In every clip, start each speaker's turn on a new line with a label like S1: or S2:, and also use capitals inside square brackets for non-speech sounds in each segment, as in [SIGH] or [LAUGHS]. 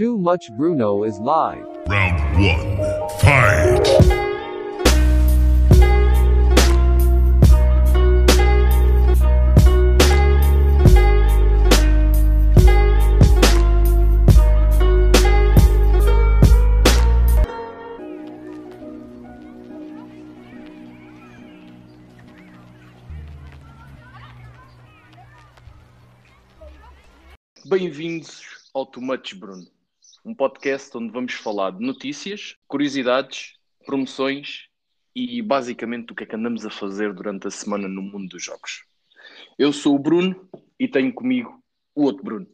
S1: Too Much Bruno is live.
S2: Round one. Fight!
S3: Bem-vindos ao Too Much Bruno, um podcast onde vamos falar de notícias, curiosidades, promoções e basicamente o que é que andamos a fazer durante a semana no mundo dos jogos. Eu sou o Bruno e tenho comigo o outro Bruno.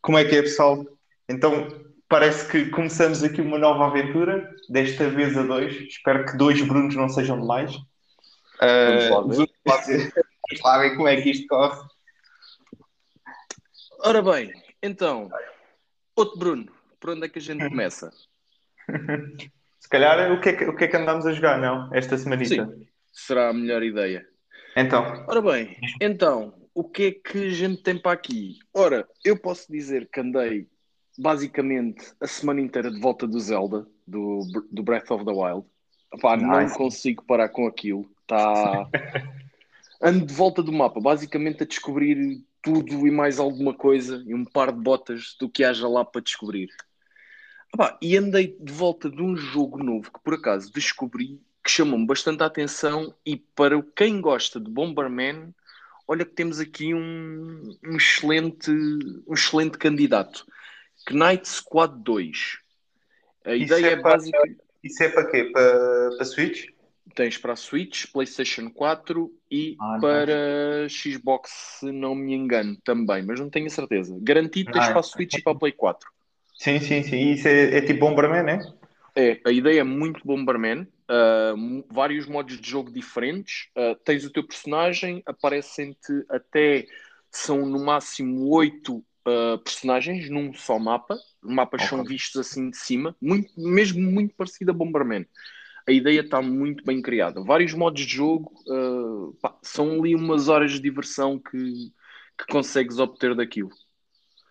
S4: Como é que é, pessoal? Então, parece que começamos aqui uma nova aventura, desta vez a dois. Espero que dois Brunos não sejam demais.
S3: Vamos lá
S4: Uh,
S3: ver.
S4: vamos lá ver. Vamos lá ver como é que isto corre.
S3: Ora bem, então, outro Bruno, por onde é que a gente começa? [LAUGHS]
S4: Se calhar, o que, é que, o que é que andamos a jogar, não? Esta semanita.
S3: Sim, será a melhor ideia.
S4: Então,
S3: Ora bem, então, o que é que a gente tem para aqui? Ora, eu posso dizer que andei basicamente a semana inteira de volta do Zelda, do, do Breath of the Wild. Epá, não
S4: Nice.
S3: consigo parar com aquilo. Tá... [LAUGHS] Ando de volta do mapa, basicamente a descobrir tudo e mais alguma coisa e um par de botas do que haja lá para descobrir. Epá, e andei de volta de um jogo novo que por acaso descobri que chamou-me bastante a atenção e para quem gosta de Bomberman, olha que temos aqui um, um excelente, um excelente candidato. Knight Squad 2. A
S4: Isso
S3: ideia
S4: é
S3: é, básica.
S4: isso é para quê? Para, para Switch?
S3: Tens para a Switch, PlayStation 4 e
S4: Ah,
S3: para Xbox, se não me engano, também, mas não tenho a certeza. Garantido tens
S4: Nice.
S3: para a Switch e para a Play 4.
S4: Sim, sim, sim. Isso é, é tipo Bomberman, é?
S3: É, a ideia é muito Bomberman, uh, vários modos de jogo diferentes. Uh, tens o teu personagem, aparecem-te até são no máximo oito uh, personagens num só mapa. Os mapas são
S4: Ok.
S3: vistos assim de cima, muito, mesmo muito parecido a Bomberman. A ideia está muito bem criada. Vários modos de jogo, uh, pá, são ali umas horas de diversão que, que consegues obter daquilo.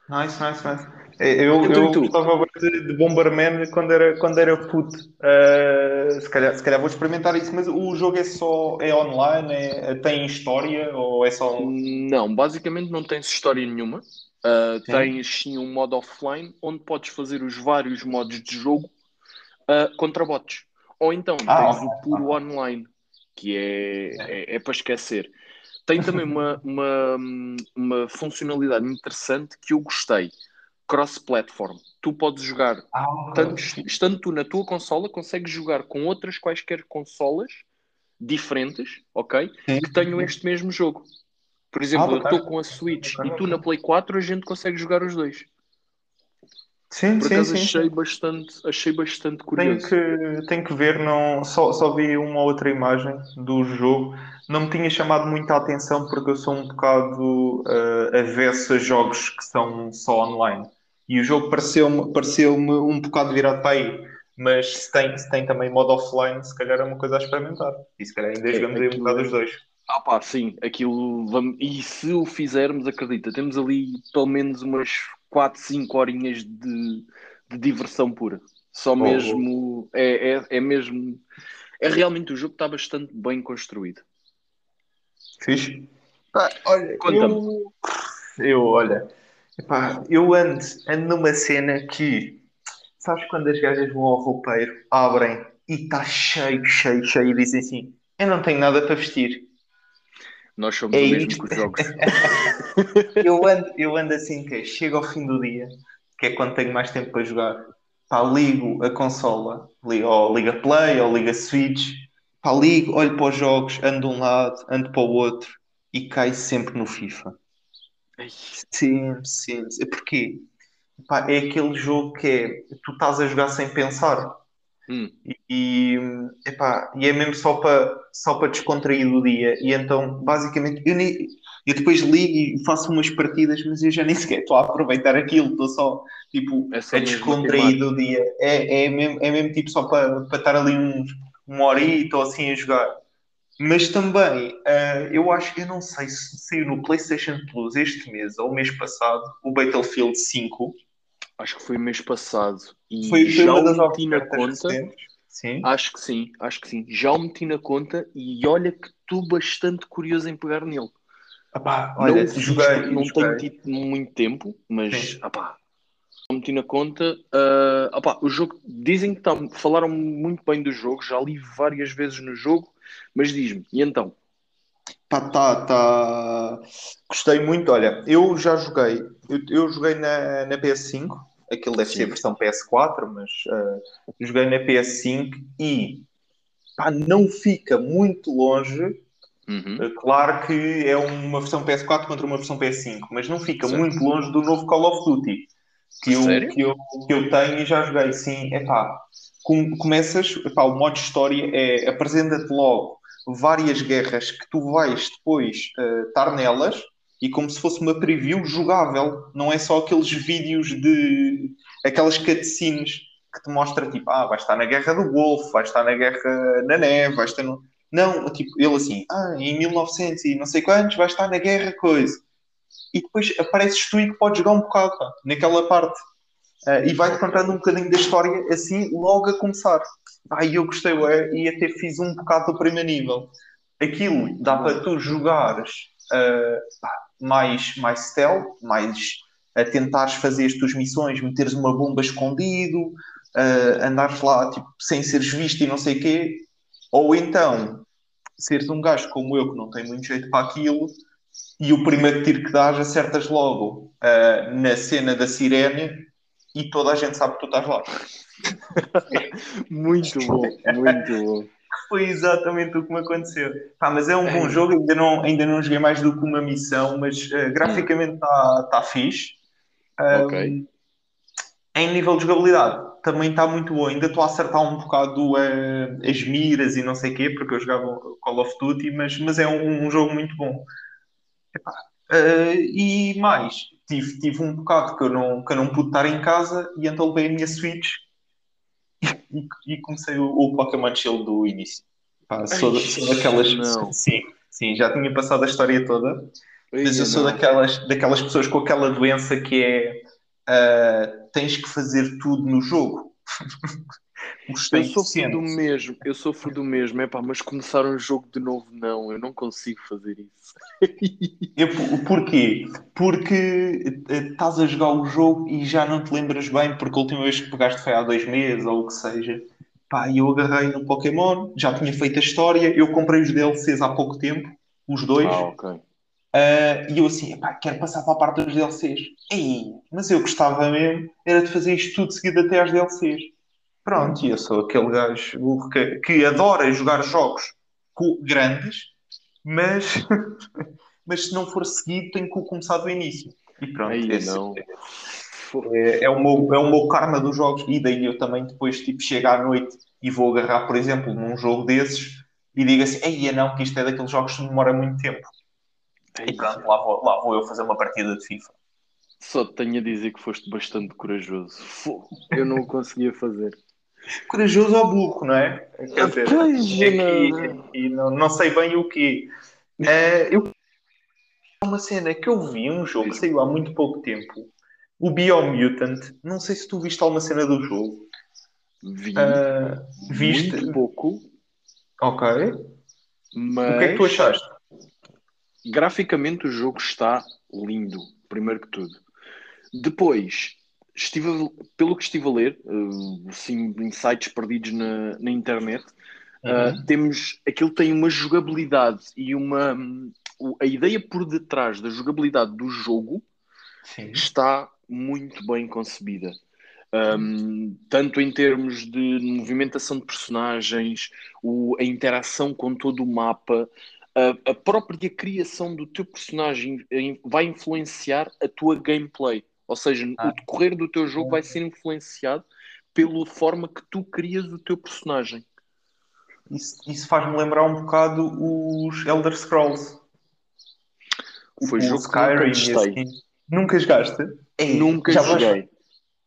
S4: Nice, nice, nice. É, Eu,
S3: Então,
S4: eu gostava de, de Bomberman quando era, quando era puto. Uh, se calhar, se calhar vou experimentar isso, mas o jogo é só é online, é, tem história ou é só.
S3: Não, basicamente não tens história nenhuma. Uh,
S4: Sim.
S3: tens sim um modo offline onde podes fazer os vários modos de jogo uh, contra bots. Ou então
S4: Ah,
S3: tens o puro online, que é, é, é para esquecer. Tem também uma, uma, uma funcionalidade interessante que eu gostei: cross-platform. Tu podes jogar
S4: Ah,
S3: tanto, estando tu na tua consola, consegues jogar com outras quaisquer consolas diferentes, ok?
S4: Sim.
S3: Que tenham este mesmo jogo. Por exemplo,
S4: Ah,
S3: eu estou com a Switch e tu na Play 4, a gente consegue jogar os dois.
S4: Sim,
S3: Por
S4: sim,
S3: acaso
S4: sim.
S3: achei bastante, achei bastante
S4: Tenho
S3: curioso.
S4: que, tenho que ver, não, só, só vi uma outra imagem do jogo. Não me tinha chamado muita atenção porque eu sou um bocado uh, avesso a jogos que são só online. E o jogo pareceu-me pareceu-me um bocado virado para aí. Mas se tem, se tem também modo offline, se calhar é uma coisa a experimentar. E se calhar ainda
S3: É,
S4: jogamos aí um bocado os dois.
S3: Ah pá, sim, aquilo vamos... E se o fizermos, acredita, temos ali pelo menos umas 4, 5 horinhas de, de diversão pura. Só
S4: Oh,
S3: mesmo. É, é, é mesmo. É realmente o jogo está bastante bem construído.
S4: Fixe? Pá, olha, eu, eu, olha, epá, eu ando, ando numa cena que, sabes quando as gajas vão ao roupeiro, abrem e está cheio, cheio, cheio e dizem assim, eu não tenho nada para vestir.
S3: Nós somos
S4: É
S3: o mesmo
S4: isto.
S3: que os jogos. [LAUGHS]
S4: Eu ando, eu ando assim que chego ao fim do dia, que é quando tenho mais tempo para jogar, pá, ligo a consola, ligo, ou ligo a Play, ou ligo a Switch, pá, ligo, olho para os jogos, ando de um lado, ando para o outro e caio sempre no FIFA. Sempre, sempre. Porquê? Pá, é aquele jogo que é, tu estás a jogar sem pensar.
S3: hum.
S4: E, epá, e é mesmo só para só para descontrair do dia. E então, basicamente, eu, nem, eu depois ligo e faço umas partidas, mas eu já nem [LAUGHS] sequer estou a aproveitar aquilo, estou só tipo
S3: É só
S4: a descontrair do dia. É, é, mesmo, é mesmo tipo só para, para estar ali uns, uma hora e estou assim a jogar. Mas também, uh, eu acho que eu não sei se saiu no PlayStation Plus este mês ou mês passado, o Battlefield 5.
S3: Acho que foi mês passado. E
S4: Foi, foi
S3: já o meti na conta.
S4: Sim.
S3: Acho que sim, acho que sim. Já o meti na conta e olha que estou bastante curioso em pegar nele.
S4: Epá, olha,
S3: não,
S4: joguei,
S3: não
S4: joguei.
S3: tenho tido muito tempo, mas não meti na conta. Ah, opá, o jogo dizem que tá- falaram muito bem do jogo, já li várias vezes no jogo, mas diz-me, e então?
S4: Pá, tá, tá. Gostei muito. Olha, eu já joguei. Eu, eu joguei na, na PS5. Aquilo deve
S3: Sim.
S4: ser a versão PS4, mas ah, joguei na PS5 e pá, não fica muito longe.
S3: Uhum.
S4: Ah, Claro que é uma versão PS4 contra uma versão PS5, mas não fica
S3: Certo.
S4: muito longe do novo Call of Duty que eu, que eu, que eu tenho e já joguei. Sim, é pá. começas, epá, o modo história é apresenta-te logo várias guerras que tu vais depois eh, estar nelas e como se fosse uma preview jogável, não é só aqueles vídeos de aquelas cutscenes que te mostra tipo, ah, vais estar na guerra do Golfo, vais estar na guerra na neve, vais estar no... Não, tipo, ele assim, ah, em 1900 e não sei quantos, vais estar na guerra coisa. E depois apareces tu e que podes jogar um bocado, pá, naquela parte. Ah, e vai-te contando um bocadinho da história assim, logo a começar. Ah, e eu gostei, ué, e até fiz um bocado do primeiro nível. Aquilo dá para tu jogares ah, pá, mais, mais stealth, mais a tentares fazer as tuas missões, meteres uma bomba escondido, ah, andares lá tipo, sem seres visto e não sei o quê. Ou então, seres um gajo como eu que não tem muito jeito para aquilo e o primeiro tiro que dás acertas logo ah, na cena da sirene e toda a gente sabe que tu estás lá. [LAUGHS]
S3: Muito bom, muito bom.
S4: Foi exatamente o que me aconteceu. Pá, mas é um bom
S3: É.
S4: jogo, ainda não, ainda não joguei mais do que uma missão, mas ah, graficamente está tá fixe. Ah,
S3: Ok.
S4: Em nível de jogabilidade, também está muito bom. Ainda estou a acertar um bocado ah, as miras e não sei o quê, porque eu jogava Call of Duty, mas, mas é um, um jogo muito bom. Epá, ah, e mais, tive, tive um bocado que eu, não, que eu não pude estar em casa e então levei a minha Switch [LAUGHS] e, e comecei o, o Pokémon Shield do início. Pá, sou,
S3: Ai,
S4: sou daquelas
S3: não.
S4: Sim, sim, já tinha passado a história toda. Mas
S3: Ai,
S4: eu sou
S3: não.
S4: daquelas, daquelas pessoas com aquela doença que é ah, tens que fazer tudo no jogo. [LAUGHS]
S3: Eu sofro
S4: 100%.
S3: do mesmo, eu sofro do mesmo, é pá, mas começar um jogo de novo, não, eu não consigo fazer isso. [LAUGHS]
S4: Eu, porquê? Porque eh, estás a jogar o jogo e já não te lembras bem, porque a última vez que pegaste foi há dois meses ou o que seja. Pá, eu agarrei no Pokémon, já tinha feito a história, eu comprei os DLCs há pouco tempo, os dois.
S3: Ah, ok.
S4: Ah, e eu assim, epá, quero passar para a parte dos DLCs. Ei, mas eu gostava mesmo, era de fazer isto tudo seguido até às DLCs. Pronto, e eu sou aquele gajo que, que adora jogar jogos grandes, mas, [LAUGHS] mas se não for seguido, tenho que começar do início. E pronto,
S3: Aí
S4: esse
S3: não.
S4: é, é o meu, é o meu karma dos jogos. E daí eu também depois tipo, chego à noite e vou agarrar, por exemplo, num jogo desses e digo assim, ei, não, que isto é daqueles jogos que demora muito tempo. E pronto, lá vou, lá vou eu fazer uma partida de FIFA.
S3: Só te tenho a dizer que foste bastante corajoso. Eu não o conseguia fazer.
S4: Corajoso ou burro, não é? Quer dizer,
S3: Pois,
S4: aqui,
S3: não-
S4: não, não sei bem o quê. Eh, eu uma cena que eu vi, um jogo que saiu há muito pouco tempo, o Biomutant. Não sei se tu viste alguma cena do jogo.
S3: Vi
S4: Eh, viste?
S3: muito pouco,
S4: Ok.
S3: mas
S4: O que é que tu achaste?
S3: Graficamente o jogo está lindo, primeiro que tudo. Depois, estive, pelo que estive a ler, assim, em sites perdidos na, na internet,
S4: Uhum.
S3: temos aquilo tem uma jogabilidade e uma a ideia por detrás da jogabilidade do jogo
S4: Sim.
S3: está muito bem concebida. Um, tanto em termos de movimentação de personagens, o- a interação com todo o mapa, a, a própria criação do teu personagem em- vai influenciar a tua gameplay. Ou seja,
S4: Ah.
S3: o decorrer do teu jogo vai ser influenciado pela forma que tu crias o teu personagem.
S4: Isso, isso faz-me lembrar um bocado os Elder Scrolls.
S3: Foi
S4: o
S3: jogo que nunca
S4: Skyrim e
S3: testei.
S4: assim. Nunca jogaste? Ei,
S3: Nunca
S4: já vais-
S3: joguei.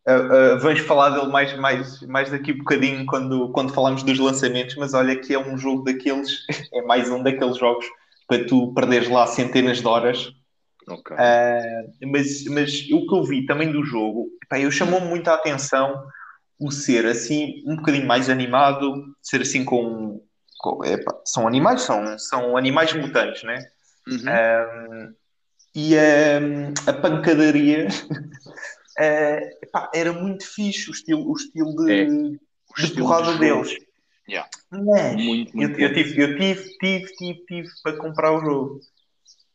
S4: Uh, uh, vamos falar dele mais, mais, mais daqui a bocadinho quando, quando falamos dos lançamentos, mas olha que é um jogo daqueles, [LAUGHS] é mais um daqueles jogos para tu perderes lá centenas de horas.
S3: Ok.
S4: Uh, mas, mas o que eu vi também do jogo, pá, eu chamou-me muito a atenção o ser assim um bocadinho mais animado, ser assim com, com epá, são animais, são, são animais mutantes, né?
S3: Uhum.
S4: Um, e um, a pancadaria [LAUGHS] uh, epá, era muito fixe o estilo, o estilo de,
S3: É. O
S4: de
S3: estilo
S4: porrada
S3: de
S4: deles.
S3: Yeah.
S4: Mas
S3: Muito, muito
S4: eu, eu tive, eu tive, tive, tive, tive para comprar o jogo.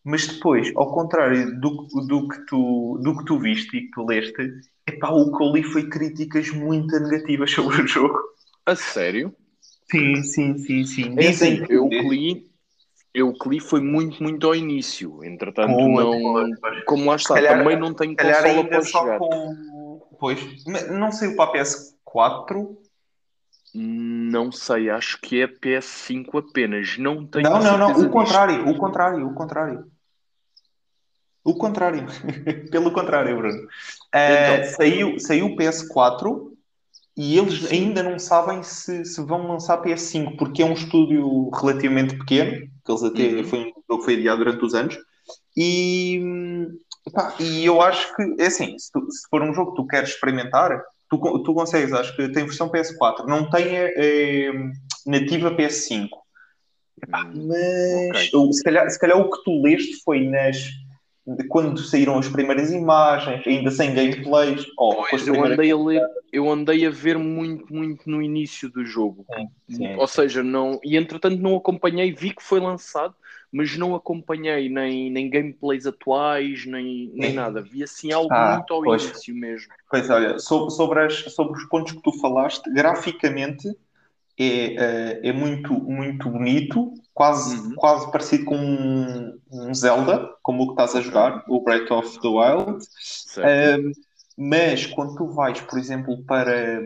S4: Mas depois, ao contrário do, do, que, tu, do que tu viste e que tu leste, epá, o que eu li foi críticas muito negativas [LAUGHS] sobre o jogo.
S3: A sério?
S4: Sim, sim, sim, sim.
S3: É assim, eu li, eu que li foi muito, muito ao início. Entretanto, não. Como lá está,
S4: calhar-
S3: também não tenho consola para
S4: só
S3: jogar.
S4: com. Pois, mas não saiu para a PS4.
S3: Não sei, acho que é PS5 apenas. Não tenho
S4: Não, não, não. O contrário, o contrário, o contrário. O contrário. [LAUGHS] Pelo contrário, Bruno. Eh,
S3: Então.
S4: saiu, saiu o PS4 e eles ainda não sabem se, se vão lançar PS5, porque é um estúdio relativamente pequeno, que eles até
S3: Uhum.
S4: foi um jogo que foi adiado durante os anos. E, pá, e eu acho que, é assim, se, tu- se for um jogo que tu queres experimentar, tu, tu consegues, acho que tem versão PS4, não tem eh, nativa PS5.
S3: Hum,
S4: Mas
S3: Ok.
S4: o- se, calhar, se calhar o que tu leste foi nas quando saíram as primeiras imagens, ainda sem gameplays, as
S3: Pois, eu andei a ler, eu andei a ver muito, muito no início do jogo.
S4: Sim,
S3: Ou seja, não. E entretanto não acompanhei, vi que foi lançado, mas não acompanhei nem, nem gameplays atuais, nem, nem
S4: Sim.
S3: nada. Vi assim algo
S4: Ah,
S3: muito ao
S4: pois.
S3: início mesmo.
S4: Pois olha, sobre, sobre, as- sobre os pontos que tu falaste, graficamente é, eh, é muito, muito bonito, quase,
S3: Uhum.
S4: quase parecido com um, um Zelda, como o que estás a jogar, o Breath of the Wild. Um, mas quando tu vais, por exemplo, para,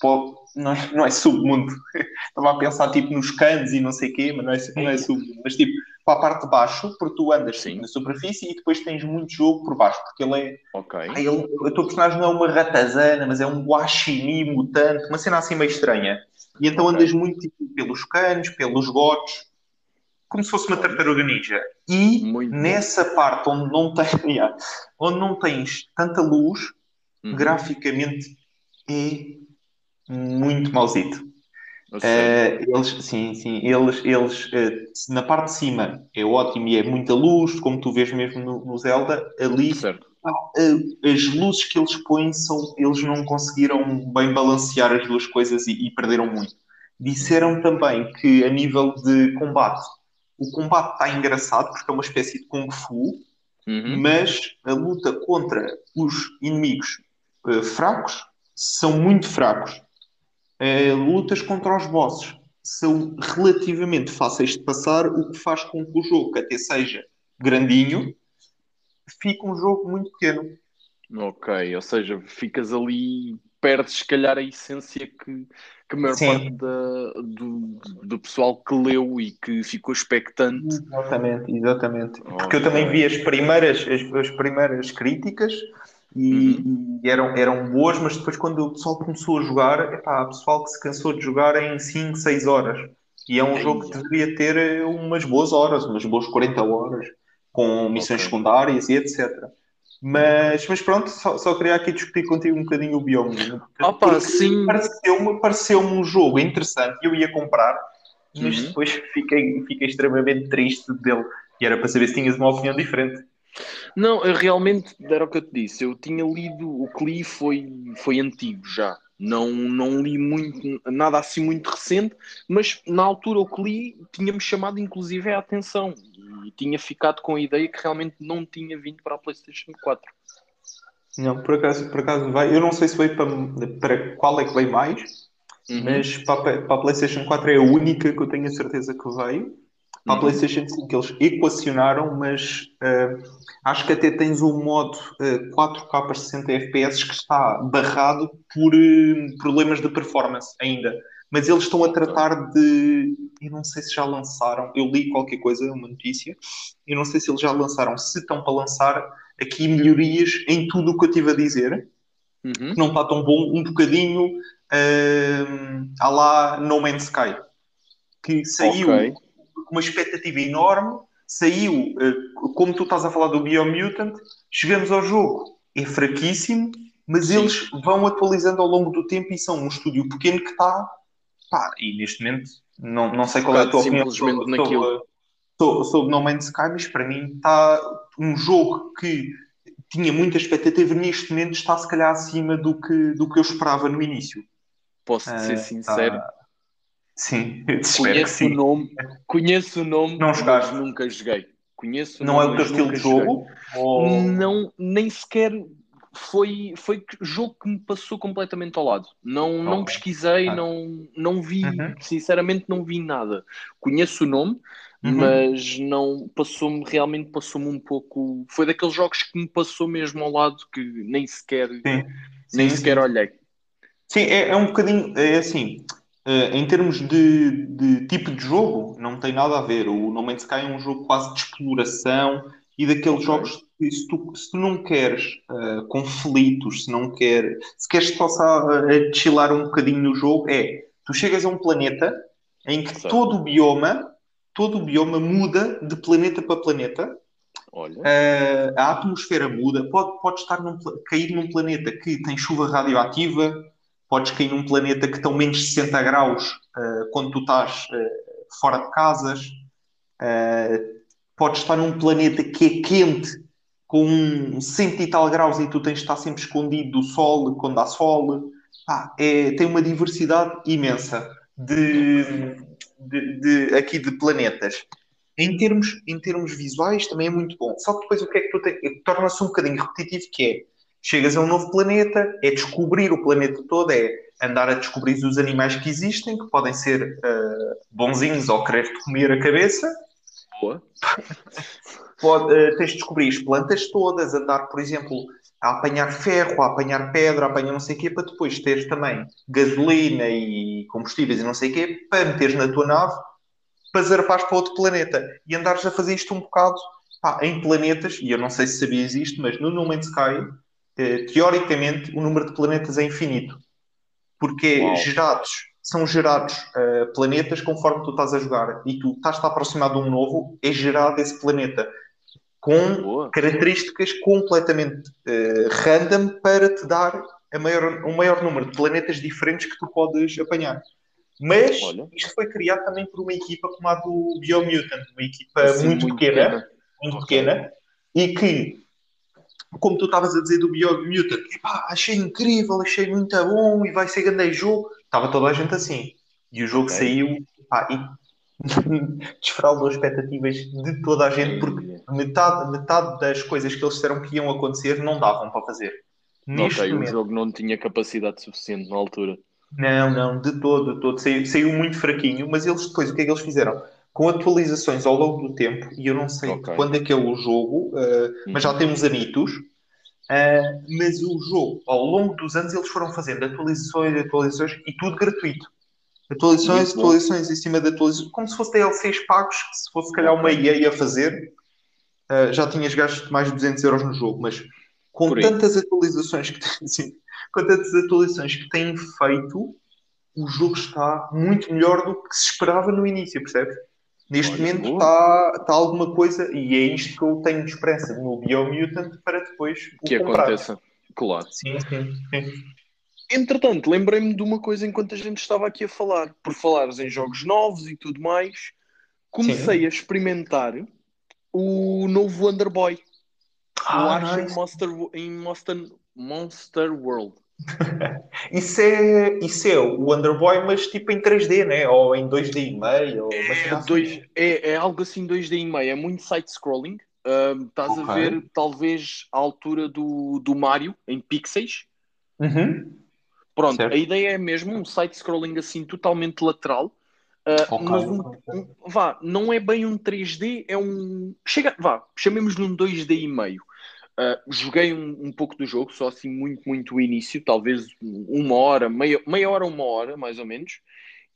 S4: para não, é- não é submundo, [LAUGHS] estava a pensar tipo nos canos e não sei o quê, mas não é, não é submundo, mas tipo para a parte de baixo, porque tu andas
S3: Sim.
S4: tipo, na superfície e depois tens muito jogo por baixo, porque ele é.
S3: ok.
S4: Ah, ele, o teu personagem não é uma ratazana, mas é um guaxinim mutante, uma cena assim meio estranha. E então
S3: Ok.
S4: andas muito tipo, pelos canos, pelos gotos, como se fosse uma tartaruga ninja. E
S3: Muito bom.
S4: nessa parte onde não, tem, [LAUGHS] yeah, onde não tens tanta luz,
S3: Uhum.
S4: graficamente é muito mauzito. Eh, eles, sim, sim, eles, eles eh, na parte de cima é ótimo e é muita luz, como tu vês mesmo no, no Zelda, ali eh, as luzes que eles põem são, eles não conseguiram bem balancear as duas coisas e, e perderam muito. Disseram também que a nível de combate, o combate está engraçado porque é uma espécie de Kung Fu,
S3: Uhum.
S4: mas a luta contra os inimigos eh, fracos são muito fracos. Eh, lutas contra os bosses são relativamente fáceis de passar, o que faz com que o jogo, que até seja grandinho, fique um jogo muito pequeno.
S3: Ok, ou seja, ficas ali, perdes se calhar a essência que, que a maior
S4: Sim.
S3: parte da- do, do pessoal que leu e que ficou expectante.
S4: Exatamente, exatamente. Porque eu também vi as primeiras, as, as primeiras críticas e, e eram, eram boas, mas depois quando o pessoal começou a jogar, epá, há pessoal que se cansou de jogar em 5, 6 horas. E é um jogo que deveria ter eh, umas boas horas, umas boas 40 horas, com missões
S3: Ok.
S4: secundárias e etc. Mas, mas pronto, só, só queria aqui discutir contigo um bocadinho o biome.
S3: Pá,
S4: Porque
S3: sim.
S4: Pareceu-me pareceu um jogo interessante e eu ia comprar, mas
S3: Uhum.
S4: depois fiquei, fiquei extremamente triste dele. E era para saber se tinhas uma opinião diferente.
S3: Não, eu realmente, era o que eu te disse, eu tinha lido, o que li foi, foi antigo já. Não, não li muito, nada assim muito recente, mas na altura o que li tinha-me chamado inclusive a atenção e tinha ficado com a ideia que realmente não tinha vindo para a PlayStation 4.
S4: Não, por acaso, por acaso vai. Eu não sei se veio para, para qual é que veio mais,
S3: Uhum.
S4: mas para, a- para a PlayStation 4 é a única que eu tenho a certeza que veio. Para a
S3: Uhum.
S4: PlayStation 5 eles equacionaram, mas eh, acho que até tens um modo eh, 4K a 60 FPS que está barrado por eh, problemas de performance ainda. Mas eles estão a tratar de. Eu não sei se já lançaram. Eu li qualquer coisa, uma notícia. Eu não sei se eles já lançaram. Se estão para lançar aqui melhorias em tudo o que eu estive a dizer.
S3: Uhum.
S4: não está tão bom, um bocadinho uh, à lá No Man's Sky, que saiu
S3: Ok.
S4: Uma expectativa enorme, saiu, uh, como tu estás a falar do Biomutant, chegamos ao jogo, é fraquíssimo, mas
S3: Sim.
S4: eles vão atualizando ao longo do tempo e são um estúdio pequeno que está, pá, e neste momento, não, não sei qual é a tua opinião sobre,
S3: naquilo.
S4: sobre, sobre, No Man's Sky, mas para mim está um jogo que tinha muita expectativa, neste momento está se calhar acima do que, do que eu esperava no início.
S3: Posso-te ser
S4: Ah,
S3: sincero,
S4: tá. Sim, [LAUGHS]
S3: conheço o nome, conheço o nome,
S4: Não
S3: mas
S4: jogaste?
S3: nunca joguei. Conheço
S4: Não é
S3: nome,
S4: o teu
S3: mas
S4: estilo de jogo? Ou-.
S3: Não, nem sequer foi, foi jogo que me passou completamente ao lado. Não, não
S4: Ok.
S3: pesquisei,
S4: Ah.
S3: não, não vi,
S4: Uhum.
S3: sinceramente não vi nada. Conheço o nome,
S4: Uhum.
S3: mas não passou-me, realmente passou-me um pouco. Foi daqueles jogos que me passou mesmo ao lado que nem sequer,
S4: Sim.
S3: nem
S4: Sim,
S3: sequer
S4: sim.
S3: olhei.
S4: Sim, é, é um bocadinho, é assim, eh, em termos de, de tipo de jogo, não tem nada a ver. O No Man's Sky é um jogo quase de exploração e daqueles
S3: Ok.
S4: jogos que se tu, se tu não queres eh, conflitos, se não queres, se queres só uh, chilar um bocadinho no jogo, é, tu chegas a um planeta em que todo o bioma, todo o bioma muda de planeta para planeta Uh, a atmosfera muda, pode, pode estar num cair num planeta que tem chuva radioativa, podes cair num planeta que estão menos de 60 graus uh, quando tu estás uh, fora de casas, uh, podes estar num planeta que é quente com um 100 e tal graus e tu tens de estar sempre escondido do sol quando há sol. É, tem uma diversidade imensa de, de, de- aqui de planetas. Em termos, em termos visuais também é muito bom. Só que depois o que é que tu tens? Torna-se um bocadinho repetitivo que é chegas a um novo planeta, é descobrir o planeta todo, é andar a descobrir os animais que existem, que podem ser ah, bonzinhos ou querer-te comer a cabeça.
S3: boa. [LAUGHS]
S4: Pode, eh, tens de descobrir as plantas todas, andar, por exemplo, a apanhar ferro, a apanhar pedra, a apanhar não sei o quê, para depois teres também gasolina e combustíveis e não sei o quê, para meteres na tua nave, para zarpares para outro planeta. E andares a fazer isto um bocado pá, em planetas, e eu não sei se sabias isto, mas no No Man's Sky, teoricamente, o número de planetas é infinito. Porque
S3: Uau.
S4: gerados, são gerados eh, planetas conforme tu estás a jogar. E tu estás-te a aproximar de um novo, é gerado esse planeta com
S3: Boa.
S4: características completamente eh, random para te dar a maior, um maior número de planetas diferentes que tu podes apanhar. Mas
S3: Olha.
S4: isto foi criado também por uma equipa como a do Biomutant, uma equipa
S3: Assim,
S4: muito, pequena, muito
S3: Ok.
S4: pequena, e que, como tu estavas a dizer do Biomutant, epá, achei incrível, achei muito bom e vai ser grande jogo. Estava toda a gente assim. E o jogo
S3: Ok.
S4: saiu pá, e [LAUGHS] desfraldou as expectativas de toda a gente, porque metade, metade das coisas que eles disseram que iam acontecer não davam para fazer. Neste
S3: Ok, o
S4: momento,
S3: jogo não tinha capacidade suficiente na altura.
S4: não, não, de todo, de todo. Saiu, saiu muito fraquinho, mas eles depois, o que é que eles fizeram? Com atualizações ao longo do tempo, e eu não sei
S3: Ok.
S4: de quando é que é o jogo, uh, mas já
S3: Uhum.
S4: tem uns anitos, uh, mas o jogo, ao longo dos anos, eles foram fazendo atualizações, atualizações, e tudo gratuito. Atualizações,
S3: Muito bom.
S4: atualizações em cima de atualizações, como se fosse DLCs pagos, que se fosse se calhar uma. EA a fazer, uh, já tinhas gasto mais de 200 euros no jogo, mas com
S3: Por aí.
S4: tantas atualizações que [LAUGHS] com tantas atualizações que têm feito, o jogo está muito melhor do que se esperava no início, percebes? Neste
S3: Olha,
S4: momento está, está alguma coisa, e é isto que eu tenho de esperança no Biomutant para depois o
S3: Que
S4: comprar.
S3: aconteça. Claro.
S4: Sim, sim, sim.
S3: Entretanto, lembrei-me de uma coisa enquanto a gente estava aqui a falar. Por falares em jogos novos e tudo mais, comecei a experimentar o novo Wonder Boy. o
S4: Ah,
S3: Arch
S4: nice.
S3: em Monster, em Monster, Monster World. [LAUGHS]
S4: Isso é, isso é o Wonder Boy, mas tipo em 3D, né? Ou em 2D e meio. Ou
S3: É,
S4: assim.
S3: dois, é, é algo assim 2D e meio, é muito side-scrolling. Ahm, estás a
S4: Ok.
S3: ver talvez a altura do, do Mario em pixels.
S4: Uhum.
S3: Pronto,
S4: Certo.
S3: a ideia é mesmo um side-scrolling assim totalmente lateral. Ah,
S4: Ok.
S3: mas um, um- vá, não é bem um 3D, é um. Chega, vá, chamemos-lhe um 2D e meio. Ah, joguei um, um pouco do jogo, só assim muito, muito o início, talvez uma hora, meia, meia hora, uma hora, mais ou menos,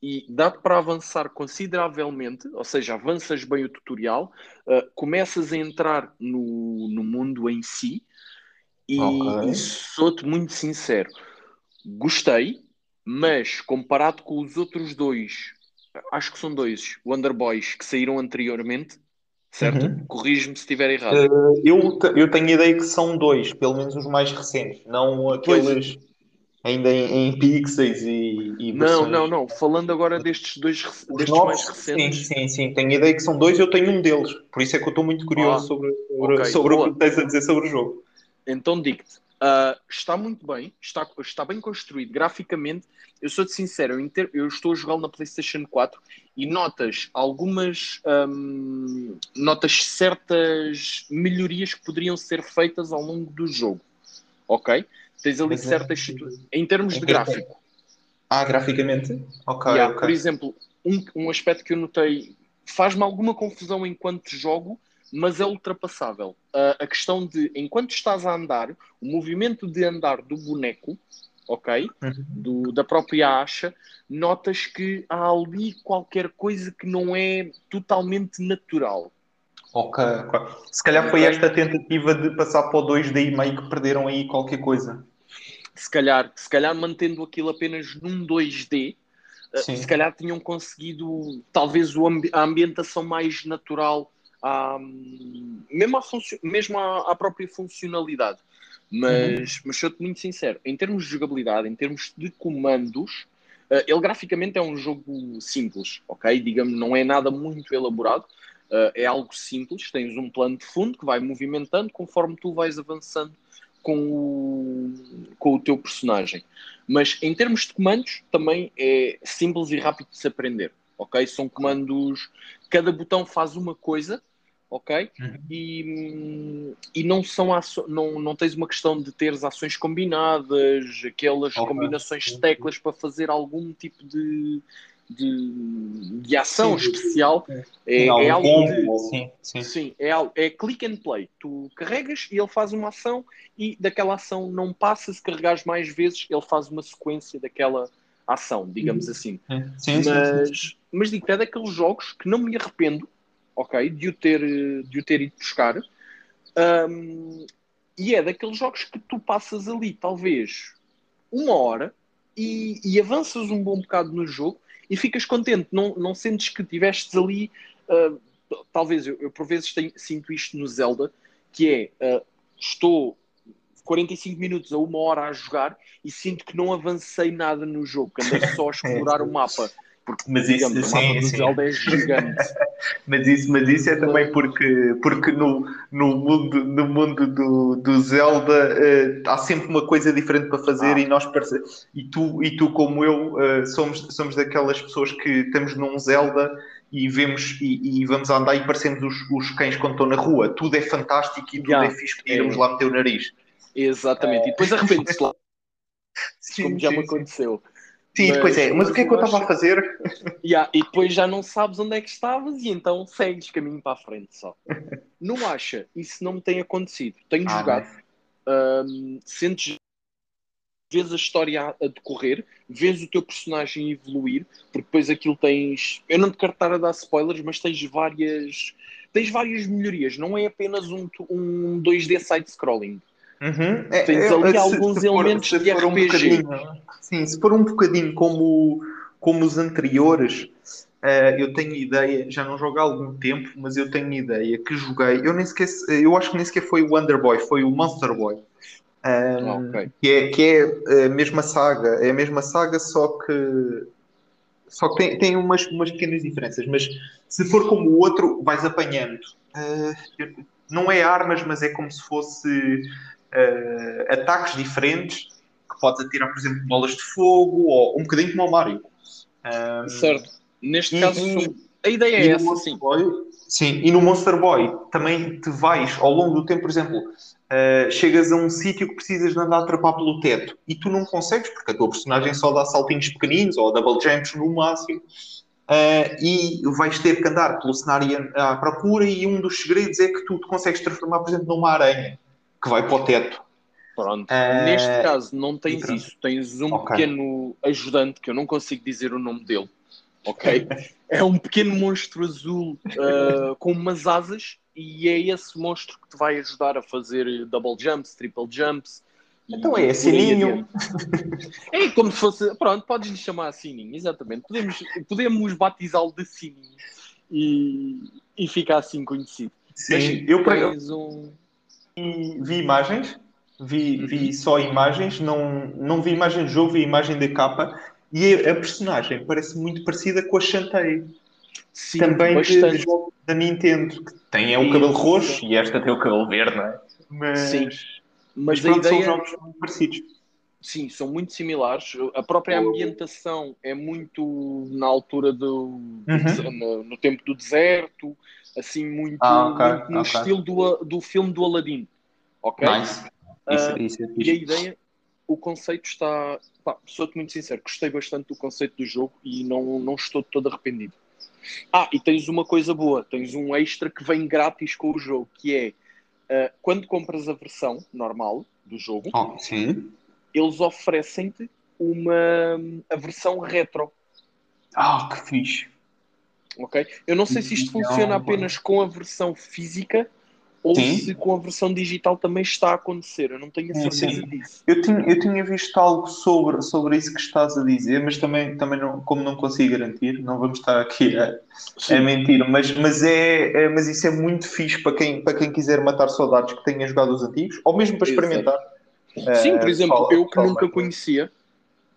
S3: e dá-te para avançar consideravelmente, ou seja, avanças bem o tutorial, ah, começas a entrar no, no mundo em si, E,
S4: Ok.
S3: e sou-te muito sincero, gostei, mas comparado com os outros dois, acho que são dois Wonder Boys que saíram anteriormente, certo?
S4: Uhum.
S3: Corrige-me se estiver errado.
S4: Eh, eu, eu tenho a ideia que são dois, pelo menos os mais recentes, não aqueles ainda em, em pixels e, e
S3: não, não, não. Falando agora destes dois destes
S4: novos,
S3: mais recentes.
S4: Sim, sim, sim. Tenho a ideia que são dois, eu tenho um deles. Por isso é que eu estou muito curioso
S3: Ah,
S4: sobre, sobre,
S3: ok,
S4: sobre o que tens a dizer sobre o jogo.
S3: Então digo-te, ah, está muito bem, está, está bem construído graficamente. Eu sou-te sincero, eu, eu estou a jogar na PlayStation 4 e notas algumas ahm, notas certas melhorias que poderiam ser feitas ao longo do jogo. Ok? Tens ali
S4: Mas é-
S3: certas situações. Em termos de gráfico,
S4: Ah, graficamente? Ok,
S3: Yeah,
S4: ok.
S3: Por exemplo, um, um aspecto que eu notei faz-me alguma confusão enquanto jogo, mas é ultrapassável. Ah, a questão de, enquanto estás a andar, o movimento de andar do boneco, ok?
S4: Uhum.
S3: Do, da própria acha, notas que há ali qualquer coisa que não é totalmente natural.
S4: Ok. Se calhar foi esta tentativa de passar para o 2D e meio que perderam aí qualquer coisa.
S3: Se calhar, se calhar mantendo aquilo apenas num 2D, ah,
S4: Sim.
S3: se calhar tinham conseguido talvez a ambientação mais natural, à, mesmo, à, mesmo à, à própria funcionalidade. Mas, mas sou-te muito sincero, em termos de jogabilidade, em termos de comandos, ah, ele graficamente é um jogo simples, ok? Digamos, não é nada muito elaborado, ah, é algo simples. Tens um plano de fundo que vai movimentando conforme tu vais avançando com o, com o teu personagem. Mas em termos de comandos, também é simples e rápido de se aprender. Ok? São comandos. Cada botão faz uma coisa, ok?
S4: Uhum.
S3: E, e não são não, não tens uma questão de teres ações combinadas, aquelas
S4: Ok.
S3: combinações de teclas para fazer algum tipo de, de, de ação
S4: Sim.
S3: especial. É,
S4: Sim,
S3: é algo de,
S4: sim, sim.
S3: Sim, é, é click and play. Tu carregas e ele faz uma ação e daquela ação não passa. Se carregares mais vezes, ele faz uma sequência daquela ação, digamos assim.
S4: Sim, sim, sim, sim.
S3: Mas, mas digo, é daqueles jogos que não me arrependo, ok, de o ter, de o ter ido buscar. Ahm, e é daqueles jogos que tu passas ali, talvez, uma hora e, e avanças um bom bocado no jogo e ficas contente. Não, não sentes que tivestes ali. ah, talvez eu, eu por vezes tenho- sinto isto no Zelda, que é ah, estou 45 minutos a uma hora a jogar e sinto que não avancei nada no jogo, que andei só a [LAUGHS] explorar o mapa. Porque,
S4: Mas isso,
S3: digamos, o mapa
S4: sim,
S3: do
S4: sim.
S3: Zelda é gigante. [LAUGHS]
S4: Mas isso, mas isso é também porque, porque no, no mundo, no mundo do, do Zelda eh, há sempre uma coisa diferente para fazer
S3: Ah.
S4: e nós e tu, e tu como eu eh, somos, somos daquelas pessoas que estamos num Zelda e vemos e, e vamos andar e parecemos os, os cães quando estão na rua. Tudo é fantástico e tudo
S3: Já.
S4: é fixe para irmos lá meter o nariz.
S3: Exatamente. E depois arrepende-se lá, [LAUGHS]
S4: Sim,
S3: como já me
S4: sim, sim.
S3: aconteceu.
S4: Sim,
S3: Mas-
S4: pois é. Mas o que é que eu
S3: mas
S4: estava a fazer?
S3: Yeah, e depois já não sabes onde é que estavas e então segues caminho para a frente só. [LAUGHS] Não acha? Isso não me tem acontecido. Tenho
S4: Ah,
S3: jogado, hum, sentes vês a história a, a decorrer, vês o teu personagem evoluir, porque depois aquilo tens. Eu não te quero estar a dar spoilers, mas tens várias. Tens várias melhorias, não é apenas um, um 2D side-scrolling.
S4: Uhum. É,
S3: Tens
S4: é,
S3: ali
S4: se-
S3: alguns
S4: se
S3: elementos
S4: se
S3: de
S4: for um
S3: RPG.
S4: bocadinho- sim, se for um bocadinho como, como os anteriores, eh, eu tenho ideia, já não jogo há algum tempo, mas eu tenho ideia que joguei, eu nem sequer, eu acho que nem sequer foi o Wonder Boy, foi o Monster Boy. Um,
S3: Ah, ok.
S4: que é, que é a mesma saga, é a mesma saga, só que só que tem, tem umas, umas pequenas diferenças, mas se for como o outro, vais apanhando. Eh, eu- não é armas, mas é como se fosse eh, ataques diferentes que podes atirar, por exemplo, bolas de fogo ou um bocadinho como o Mario. Um,
S3: Certo. Neste
S4: E-
S3: caso,
S4: e-
S3: a ideia é essa, sim.
S4: Boy, sim, e no Monster Boy também te vais ao longo do tempo, por exemplo, uh, chegas a um sítio que precisas de andar a trepar pelo teto e tu não consegues porque a tua personagem só dá saltinhos pequeninos ou double jumps no máximo. uh, e vais ter que andar pelo cenário à procura e um dos segredos é que tu te consegues transformar, por exemplo, numa aranha que vai para o teto.
S3: Pronto.
S4: Eh,
S3: Neste caso, não tens isso. Tens um
S4: Ok.
S3: pequeno ajudante, que eu não consigo dizer o nome dele. Ok? [LAUGHS] é um pequeno monstro azul ah, com umas asas e é esse monstro que te vai ajudar a fazer double jumps, triple jumps.
S4: Então é
S3: por aí
S4: sininho.
S3: É como se fosse. Pronto, podes lhe chamar Sininho, exatamente. Podemos, podemos batizá-lo de Sininho e, e ficar assim conhecido.
S4: Sim, eu por- eu
S3: tens um.
S4: Vi, imagens, vi, vi só imagens, não, não vi imagem de jogo, vi imagem da capa e a, personagem parece muito parecida com a Shantae,
S3: Sim,
S4: também de, jogo da Nintendo, que tem é o cabelo roxo e esta tem o cabelo verde, não é? Mas,
S3: Sim.
S4: mas
S3: Mas a
S4: pronto, são
S3: ideia.
S4: jogos muito parecidos.
S3: Sim, são muito similares. A própria ambientação é muito na altura do,
S4: Uhum.
S3: no, no tempo do deserto, assim, muito,
S4: Ah, ok,
S3: muito no
S4: ok.
S3: estilo do, do filme do Aladdin. Ok?
S4: Nice. Isso, isso é
S3: E a ideia, o conceito está. Pá, sou-te muito sincero, gostei bastante do conceito do jogo e não, não estou todo arrependido. Ah, e tens uma coisa boa, tens um extra que vem grátis com o jogo, que é ah, quando compras a versão normal do jogo,
S4: Oh, sim.
S3: eles oferecem-te uma a versão retro,
S4: Ah, que fixe.
S3: Ok? Eu não sei se isto
S4: Não,
S3: funciona
S4: mano.
S3: apenas com a versão física ou
S4: Sim.
S3: se com a versão digital também está a acontecer. Eu não tenho a certeza
S4: sim.
S3: disso.
S4: Eu tinha, eu tinha visto algo sobre, sobre isso que estás a dizer, mas também, também não, como não consigo garantir, não vamos estar aqui a, a mentir, mas, mas, é, é- mas isso é muito fixe para quem, para quem quiser matar saudades que tenha jogado os antigos, ou mesmo para experimentar.
S3: Sim,
S4: Eh,
S3: por exemplo,
S4: fala-
S3: eu que
S4: fala
S3: nunca
S4: bem.
S3: conhecia,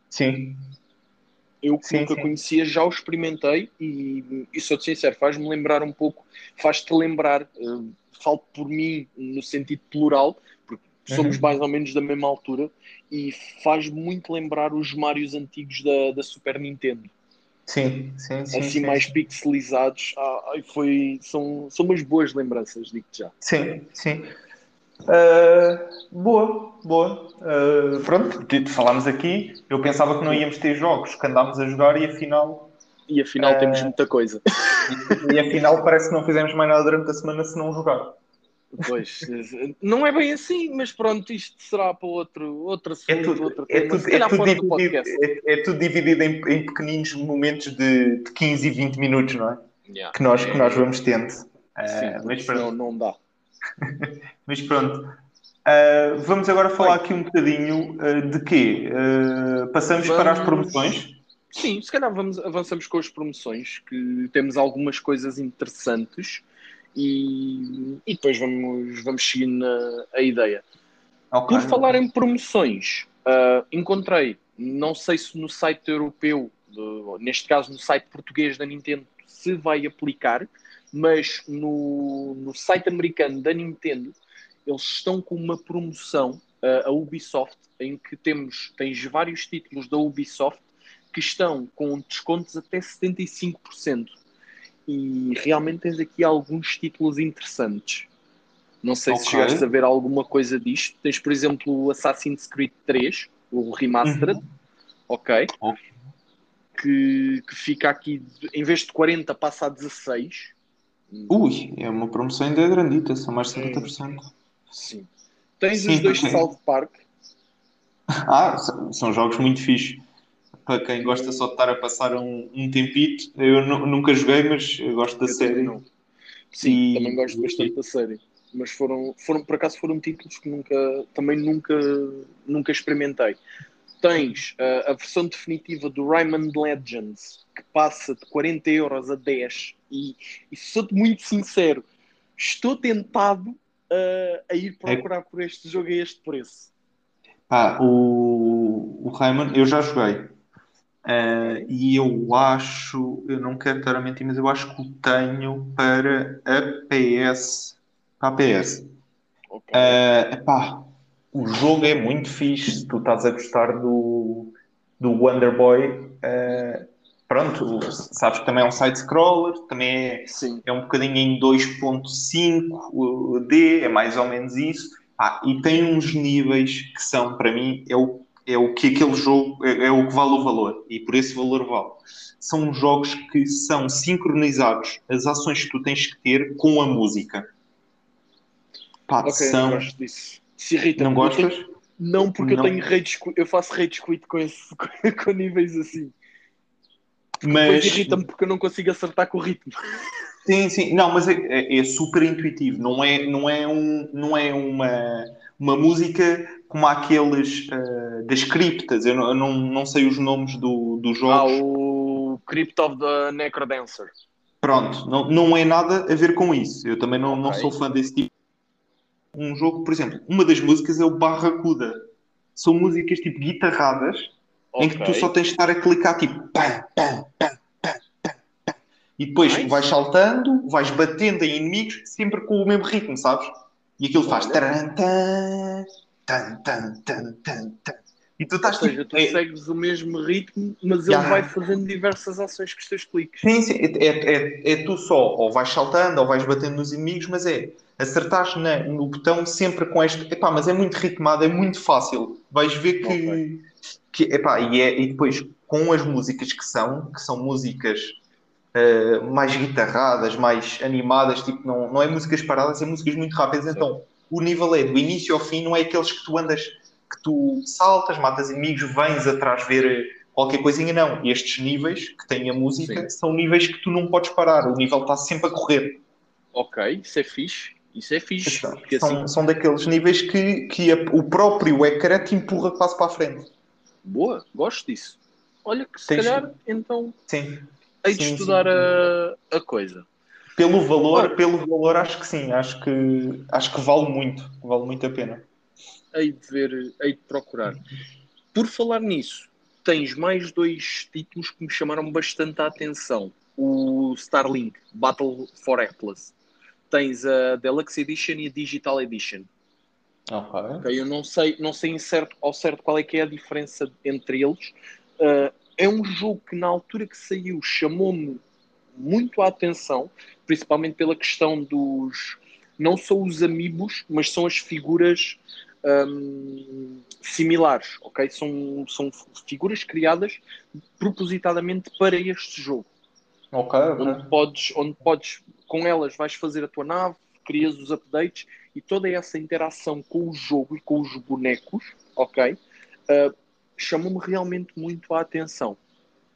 S4: Sim,
S3: eu que
S4: Sim,
S3: nunca
S4: sim.
S3: conhecia, já o experimentei e, e sou-te sincero, faz-me lembrar um pouco, faz-te lembrar, eh, falo por mim no sentido plural, porque somos
S4: Uhum.
S3: mais ou menos da mesma altura, e faz muito lembrar os Marios antigos da, da Super Nintendo.
S4: sim, sim, sim.
S3: assim
S4: sim,
S3: mais
S4: sim.
S3: pixelizados. Ah, ai, foi, são, são umas boas lembranças, digo-te já.
S4: Sim, sim. Uh, boa, boa. Uh, pronto, falámos aqui. Eu pensava que não íamos ter jogos que andámos a jogar e afinal,
S3: E afinal
S4: Eh,
S3: temos muita coisa.
S4: e afinal parece que não fizemos mais nada durante a semana se não jogar.
S3: Pois, não é bem assim, mas pronto, isto será para outro, outro assunto,
S4: É tudo,
S3: outro
S4: é tudo, é tudo dividido, é, é tudo dividido em, em pequeninos momentos de, de 15 e 20 minutos, não é?
S3: Yeah.
S4: Que nós, que nós
S3: É,
S4: vamos tendo.
S3: Sim,
S4: Uh, mas pronto.
S3: não dá. [LAUGHS]
S4: Mas pronto. Uh, vamos agora falar aqui um bocadinho uh, de quê? Uh, passamos para as
S3: Vamos-
S4: promoções.
S3: Sim, se calhar vamos, avançamos com as promoções, que temos algumas coisas interessantes e, e depois vamos, vamos seguir na, a ideia.
S4: Ok.
S3: Por falar em promoções, encontrei, não sei se no site europeu, do- neste caso no site português da Nintendo, se vai aplicar, mas no, no site americano da Nintendo, eles estão com uma promoção, ah, a Ubisoft, em que temos, tens vários títulos da Ubisoft que estão com descontos até 75%. E realmente tens aqui alguns títulos interessantes. Não sei se
S4: Ok.
S3: chegaste a ver alguma coisa disto. Tens, por exemplo, o Assassin's Creed 3, o Remastered, ok?
S4: Ok.
S3: Que, que fica aqui, em vez de 40, passa a 16.
S4: Ui, é uma promoção ainda grandita, são mais de 50%.
S3: Sim. Tens
S4: Sim,
S3: os dois de South Park. [LAUGHS]
S4: Ah, são, jogos muito fixes. Para quem gosta só de estar a passar um, um tempito, eu nu- nunca joguei, mas gosto da
S3: Eu
S4: série.
S3: não. Sim,
S4: E-
S3: também gosto bastante da série. Mas foram, foram, por acaso, foram títulos que nunca, também nunca, nunca experimentei. Tens ah, a versão definitiva do Rayman Legends, que passa de 40 euros a 10. E, e sou-te muito sincero, estou tentado ah, a ir procurar por este jogo a este preço.
S4: Pá, o, o Rayman, eu já joguei. Ah, e eu acho, eu não quero estar a mentir, mas eu acho que o tenho para a PS. Para a PS.
S3: Ok.
S4: Ah, epá, o jogo é muito fixe. Se tu estás a gostar do, do Wonder Boy, ah, pronto, sabes que também é um side-scroller, também é,
S3: Sim,
S4: é um bocadinho em 2.5D, é mais ou menos isso. Ah, e tem uns níveis que são, para mim, é o, é o que aquele jogo é, é o que vale o valor, e por esse valor vale. São jogos que são sincronizados, as ações que tu tens que ter com a música. Pá,
S3: ok, não
S4: são.
S3: disso. Se irrita
S4: Não gostas?
S3: Não, porque
S4: Não.
S3: eu tenho rage eu faço rage quit com, esse, [LAUGHS] com níveis assim.
S4: Mas,
S3: irrita-me porque eu não consigo acertar com o ritmo.
S4: Sim, sim, não, mas é, é- é super intuitivo, não é, não é, um, não é uma, uma música como aqueles eh, das criptas, eu, não, eu não, não sei os nomes do, dos
S3: Ah,
S4: jogos,
S3: o Crypt of the Necrodancer.
S4: pronto, não, não é nada a ver com isso, eu também não, não
S3: Ok.
S4: sou fã desse tipo. Um jogo, por exemplo, uma das músicas é o Barracuda, são músicas tipo guitarradas, em que tu só tens de estar a clicar tipo pam, pam, pam, pam, pam, pam. e depois
S3: Nice.
S4: vais saltando, vais batendo em inimigos, sempre com o mesmo ritmo, sabes? E aquilo faz tan, tan, tan, tan, tan, tan. E tu
S3: Ou
S4: estás
S3: seja,
S4: tipo,
S3: tu
S4: é-
S3: segues o mesmo ritmo, mas ele
S4: Yeah.
S3: vai fazendo diversas ações com os teus cliques.
S4: Sim, sim, é, é, é, é tu só, ou vais saltando, ou vais batendo nos inimigos, mas é acertares na- no botão sempre com este. Epá, mas é muito ritmado, é muito fácil. Vais ver que.
S3: Ok.
S4: que epá, e, é, e depois com as músicas que são, que são músicas eh, mais guitarradas, mais animadas, tipo, não, não é músicas paradas, é músicas muito rápidas. Então o nível é do início ao fim, não é aqueles que tu andas, que tu saltas, matas inimigos, vens atrás ver eh, qualquer coisinha, não. Estes níveis que têm a música
S3: Sim.
S4: são níveis que tu não podes parar, o nível está sempre a correr.
S3: Ok, isso é fixe. Isso é fixe.
S4: São,
S3: Porque assim,
S4: são, são daqueles níveis que, que a- o próprio ecrã te empurra quase para a frente.
S3: boa, gosto disso. Olha que se
S4: Tens-
S3: calhar, então,
S4: Sim.
S3: hei de
S4: Sim,
S3: estudar
S4: sim.
S3: A, a coisa.
S4: Pelo valor, pelo valor, acho que sim, acho que, acho que vale muito, vale muito a pena.
S3: Hei de ver, hei de procurar. Por falar nisso, tens mais dois títulos que me chamaram bastante a atenção. O Starlink, Battle for Atlas. Tens a Deluxe Edition e a Digital Edition.
S4: Ok.
S3: ok? Eu não sei, não sei certo, ao certo qual é que é a diferença entre eles. Uh, é um jogo que na altura que saiu chamou-me muito a atenção, principalmente pela questão dos não são os amigos, mas são as figuras hum, similares, ok? São, são figuras criadas propositadamente para este jogo
S4: Ok, ok.
S3: onde podes, onde podes, com elas vais fazer a tua nave, crias os updates e toda essa interação com o jogo e com os bonecos, ok? Uh, chamou-me realmente muito a atenção.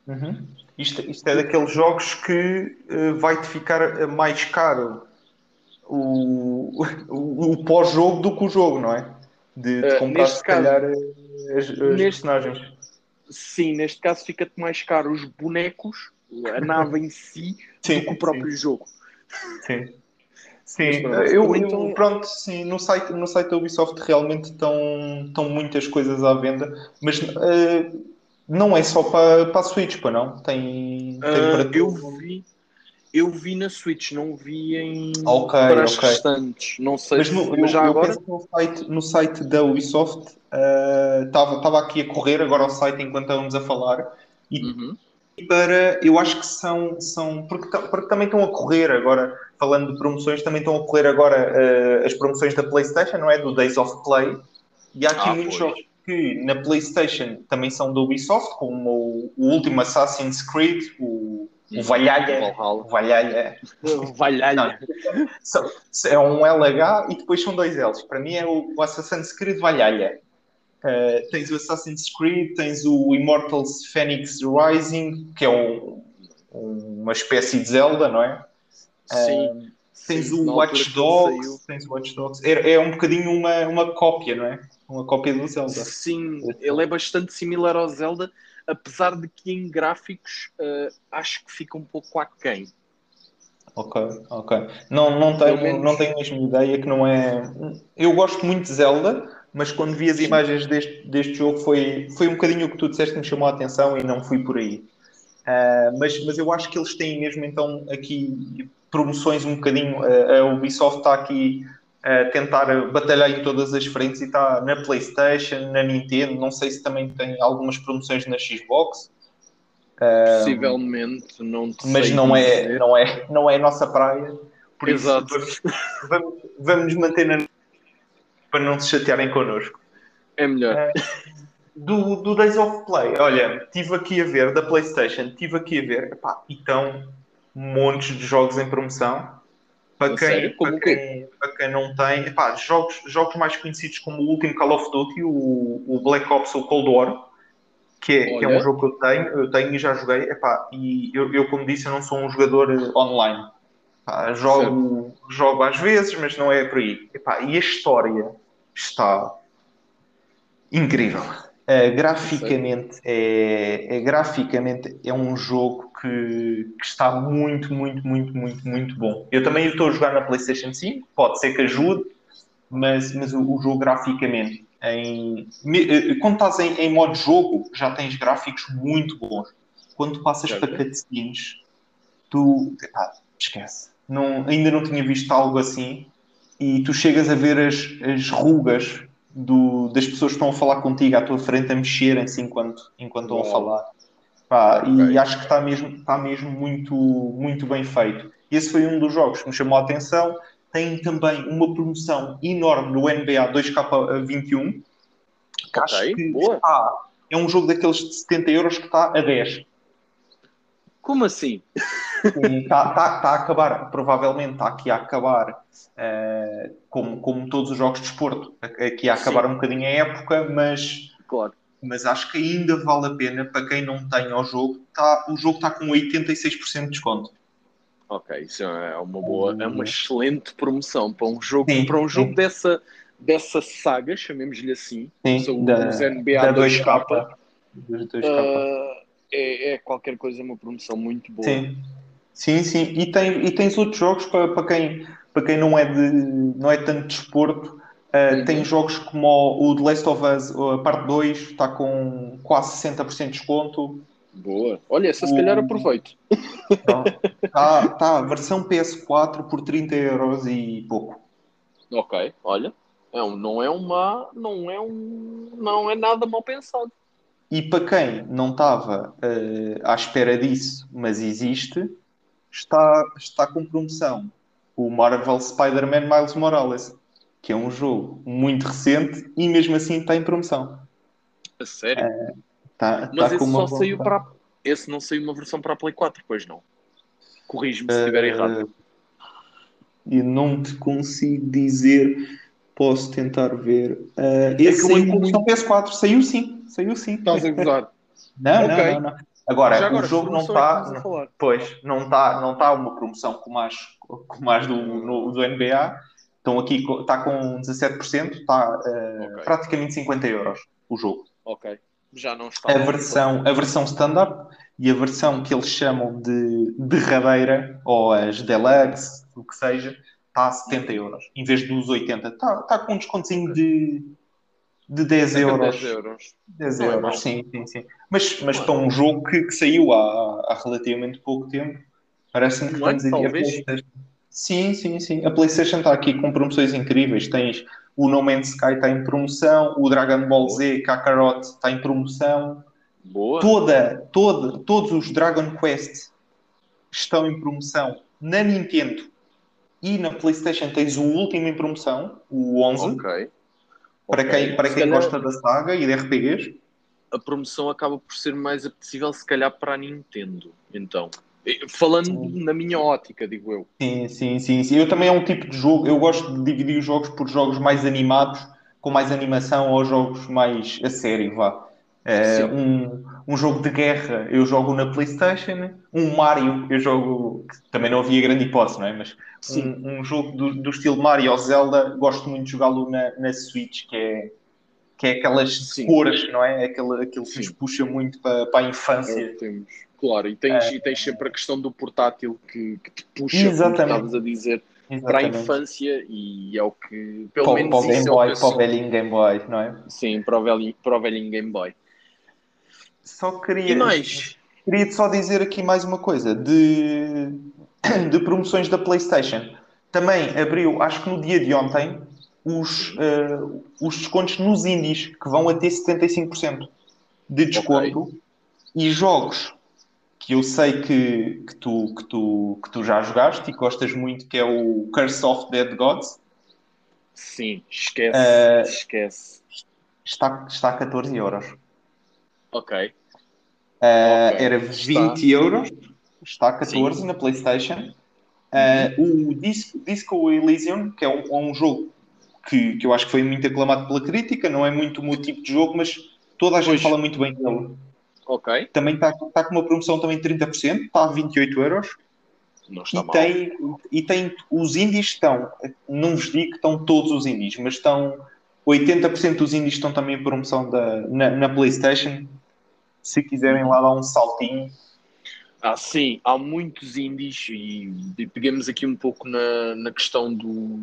S4: Uhum. Isto, isto é daqueles jogos que eh, vai-te ficar mais caro o, [LAUGHS] o, o pós-jogo do que o jogo, não é? De, de
S3: Eh,
S4: comprar,
S3: neste
S4: se
S3: caso-
S4: calhar, as, as
S3: neste-
S4: personagens.
S3: Sim, neste caso fica-te mais caro os bonecos, a nave em si,
S4: Sim,
S3: do que o próprio jogo.
S4: Sim. [LAUGHS]
S3: Mas
S4: Sim,
S3: pronto,
S4: eu,
S3: também
S4: eu- pronto, sim, no site, no site da Ubisoft realmente estão, estão muitas coisas à venda, mas eh, não é só para, para a Switch, pá, não? Tem, tem
S3: Uh,
S4: para
S3: eu
S4: tudo.
S3: vi, eu vi na Switch, não vi em
S4: Ok,
S3: para as
S4: ok.
S3: restantes. Não sei,
S4: Mas, no,
S3: mas já
S4: eu
S3: agora.
S4: no site, no site da Ubisoft estava estava aqui a correr agora ao site enquanto estávamos a falar e
S3: Uhum.
S4: para eu acho que são, são porque, porque também estão a correr agora, falando de promoções, também estão a correr agora eh, as promoções da PlayStation, não é? Do Days of Play. E há aqui
S3: Ah,
S4: muitos jogos que na PlayStation também são da Ubisoft, como o, o último Assassin's Creed, o, o Valhalla. O Valhalla.
S3: Valhalla.
S4: São- é um LH e depois são dois L's. Para mim é o, Assassin's Creed Valhalla. Uh, tens o Assassin's Creed, tens o Immortals Phoenix Rising, que é um- uma espécie de Zelda, não é?
S3: Sim.
S4: Tens
S3: Sim,
S4: o Watch Dogs, tens o Watch Dogs. É, é um bocadinho uma, uma cópia, não é? Uma cópia do Zelda.
S3: Sim, ele é bastante similar ao Zelda, apesar de que em gráficos eh, acho que fica um pouco aquém.
S4: Ok, ok. Não, não, tenho,
S3: menos-
S4: não tenho mesmo ideia que não é. Eu gosto muito de Zelda, mas quando vi as imagens deste, deste jogo foi, foi um bocadinho o que tu disseste que me chamou a atenção e não fui por aí. Ah, mas, mas eu acho que eles têm mesmo então aqui promoções um bocadinho. ah, a Ubisoft está aqui a tentar batalhar em todas as frentes e está na PlayStation, na Nintendo. Não sei se também tem algumas promoções na Xbox.
S3: Possivelmente, não te
S4: mas não é,
S3: dizer.
S4: não, é, não é a nossa praia. Por
S3: Exato.
S4: isso, vamos, vamos, vamos nos manter na... para não se chatearem connosco.
S3: É melhor.
S4: Do, do Days of Play, olha, estive aqui a ver, da PlayStation, estive aqui a ver, epá, e estão montes de jogos em promoção. Para quem, para, quem, para quem não tem, epá, jogos, jogos mais conhecidos como o último Call of Duty, o, o Black Ops, o Cold War, que é, que é um jogo que eu tenho, eu tenho e já joguei, epá, e eu, eu, como disse, eu não sou um jogador online. Pá, jogo, jogo às vezes, mas não é por aí. Epá, e a história está incrível. Uh, graficamente, é, é, graficamente é um jogo que, que, está muito, muito, muito, muito, muito bom. Eu também estou a jogar na PlayStation 5, pode ser que ajude, mas, mas o, o jogo graficamente, em, eh, quando estás em, em modo jogo, já tens gráficos muito bons. Quando passas para cutscenes, tu esquece. Não, ainda não tinha visto algo assim e tu chegas a ver as, as rugas do, das pessoas que estão a falar contigo à tua frente a mexerem-se enquanto, enquanto estão a falar. Pá, okay. E acho que está mesmo, está mesmo muito, muito bem feito. Esse foi um dos jogos que me chamou a atenção. Tem também uma promoção enorme no NBA 2K21. Que okay. acho que está, é um jogo daqueles de 70 euros que está a 10.
S3: Como assim?
S4: Está tá, tá a acabar, provavelmente está aqui a acabar, uh, como, como todos os jogos de esporto, aqui a acabar Sim. um bocadinho a época, mas,
S3: claro.
S4: Mas acho que ainda vale a pena para quem não tem o jogo. Tá, o jogo está com 86% de desconto.
S3: Ok, isso é uma boa, é uma excelente promoção para um jogo, sim, para um jogo dessa, dessa saga, chamemos-lhe assim, sim, da, os NBA da 2K. 2K. Uh, é, é, qualquer coisa, uma promoção muito boa.
S4: Sim. Sim, sim. E, tem, e tens outros jogos para, para, quem, para quem não é, de, não é tanto desporto. De uh, uhum. Tem jogos como o, The Last of Us, a parte 2, está com quase 60% de desconto.
S3: Boa. Olha, essa o... se calhar aproveito.
S4: Está tá, versão PS4 por 30 euros e pouco.
S3: Ok, olha. É um, não é uma. Não é um. Não é nada mal pensado.
S4: E para quem não estava uh, à espera disso, mas existe, está, está com promoção o Marvel Spider-Man Miles Morales, que é um jogo muito recente e mesmo assim está em promoção.
S3: A sério? É, está, Mas está esse só saiu para. Esse não saiu uma versão para a Play 4, pois não? Corrige-me se estiver uh, errado.
S4: Eu não te consigo dizer. Posso tentar ver. Uh, esse é saiu muito... PS4. Saiu sim. Saiu sim.
S3: Estás a gozar.
S4: não, okay. não, não, não. Agora, agora o jogo não está. Pois, não está não tá uma promoção como as, como as do, no, do NBA. Então aqui está com 17%, está uh, okay. praticamente 50 euros o jogo.
S3: Ok. Já não está.
S4: A versão, a versão standard e a versão que eles chamam de derradeira, ou as deluxe, o que seja, está a 70 euros, em vez dos 80. Está, está com um descontinho de de 10 euros. 10 euros. 10 não euros, é sim, sim, sim. Mas, mas para um jogo que, que saiu há, há relativamente pouco tempo, parece-me que estamos a PlayStation. Sim, sim, sim. A PlayStation está aqui com promoções incríveis. Tens o No Man's Sky está em promoção, o Dragon Ball Z Kakarot está em promoção.
S3: Boa.
S4: Toda, toda, todos os Dragon Quest estão em promoção na Nintendo e na PlayStation tens o último em promoção, o 11.
S3: Ok.
S4: Para okay. quem, para quem calhar, gosta da saga e de RPGs?
S3: A promoção acaba por ser mais apetecível, se calhar, para a Nintendo. Então, falando sim. na minha ótica, digo eu.
S4: Sim, sim, sim, sim. Eu também é um tipo de jogo. Eu gosto de dividir os jogos por jogos mais animados, com mais animação, ou jogos mais a sério, vá. É, um, um jogo de guerra eu jogo na PlayStation, um Mario eu jogo, também não havia grande hipótese, não é? Mas um, um, jogo do, do, estilo Mario ou Zelda, gosto muito de jogá-lo na, na Switch, que é, que é aquelas Sim. cores, não é? Aquele, aquele que nos puxa muito para, para a infância. É,
S3: temos. Claro, e tens, é. e tens sempre a questão do portátil que, que te puxa, Exatamente. como estavas a dizer, Exatamente. para a infância e é o que, pelo
S4: para,
S3: menos,
S4: para o Game é Boy, para o velhinho Game Boy, não é?
S3: Sim, para o velhinho, para o velhinho Game Boy.
S4: Só queria.
S3: E mais?
S4: Queria só dizer aqui mais uma coisa de, [COUGHS] de promoções da PlayStation. Também abriu, acho que no dia de ontem, os, uh, os descontos nos indies, que vão até 75% de desconto. Okay. E jogos que eu sei que, que, tu, que, tu, que tu já jogaste e gostas muito, que é o Curse of Dead Gods.
S3: Sim, esquece. Uh, esquece.
S4: Está, está a 14 euros.
S3: Ok.
S4: Uh, okay. Era 20 está. euros, está a 14 Sim. na PlayStation. Uh, uhum. O Disco, Disco Elysium, que é um, um, jogo que, que eu acho que foi muito aclamado pela crítica, não é muito o meu tipo de jogo, mas toda a gente pois. fala muito bem dele.
S3: Ok.
S4: Também está, está com uma promoção também de 30%, está a 28 euros.
S3: Não está
S4: E
S3: mal.
S4: tem, e tem, os indies estão, não vos digo que estão todos os indies, mas estão 80% dos indies estão também em promoção da, na, na PlayStation. Se quiserem lá dar um saltinho,
S3: Ah, sim, há muitos indies e, e peguemos aqui um pouco na, na questão do,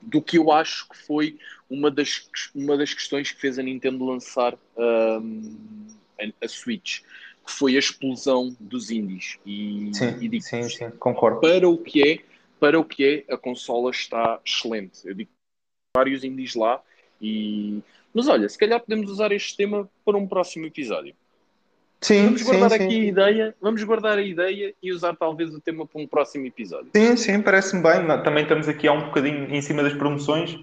S3: do que eu acho que foi uma das, uma das questões que fez a Nintendo lançar hum, a, a Switch, que foi a explosão dos indies. E,
S4: sim,
S3: e digo,
S4: sim, sim, concordo.
S3: para o que é, para o que é, a consola está excelente. Eu digo vários indies lá e mas olha, se calhar podemos usar este tema para um próximo episódio.
S4: Sim,
S3: Vamos
S4: sim,
S3: guardar
S4: sim.
S3: aqui a ideia, vamos guardar a ideia e usar talvez o tema para um próximo episódio.
S4: Sim, sim, parece-me bem. Também estamos aqui há um bocadinho em cima das promoções.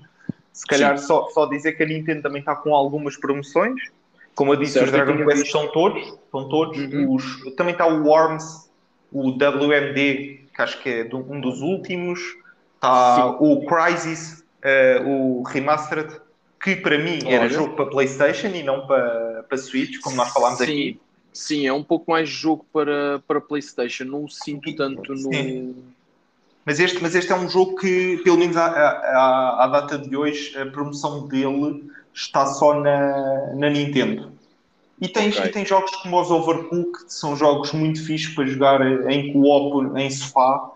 S4: Se calhar só, só dizer que a Nintendo também está com algumas promoções. Como eu disse,
S3: Certo,
S4: os Dragon Quest
S3: visto.
S4: estão todos. Estão todos.
S3: Uhum.
S4: Os- também está o Worms, o WMD, que acho que é um dos últimos. Está o Crysis, eh, o Remastered, que para mim era
S3: Olha.
S4: jogo para PlayStation e não para, para Switch, como nós falámos
S3: sim,
S4: aqui.
S3: Sim, é um pouco mais jogo para, para PlayStation, não o sinto tanto no.
S4: Sim. Mas este, mas este é um jogo que, pelo menos à, à, à data de hoje, a promoção dele está só na, na Nintendo. E tens,
S3: Ok.
S4: e tem jogos como os Overcooked, são jogos muito fixos para jogar em co-op, em sofá.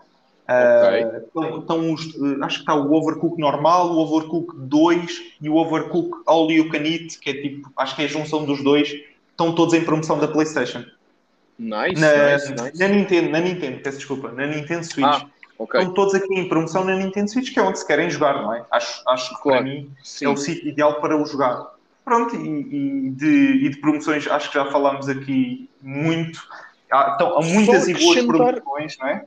S4: Ah, então, então os- eh, acho que está o Overcooked normal, o Overcooked 2 e o Overcooked All You Can Eat, que é tipo, acho que é a junção dos dois, estão todos em promoção da PlayStation.
S3: Nice,
S4: Na,
S3: nice, nice.
S4: na Nintendo, na Nintendo, peço desculpa, na Nintendo Switch.
S3: Ah, ok.
S4: Estão todos aqui em promoção na Nintendo Switch, que é onde se querem jogar, não é? Acho, acho que
S3: Claro.
S4: para mim
S3: Sim.
S4: é o sítio ideal para o jogar. Pronto, e, e de, e de promoções acho que já falámos aqui muito. Há, então, há muitas e boas promoções, não é?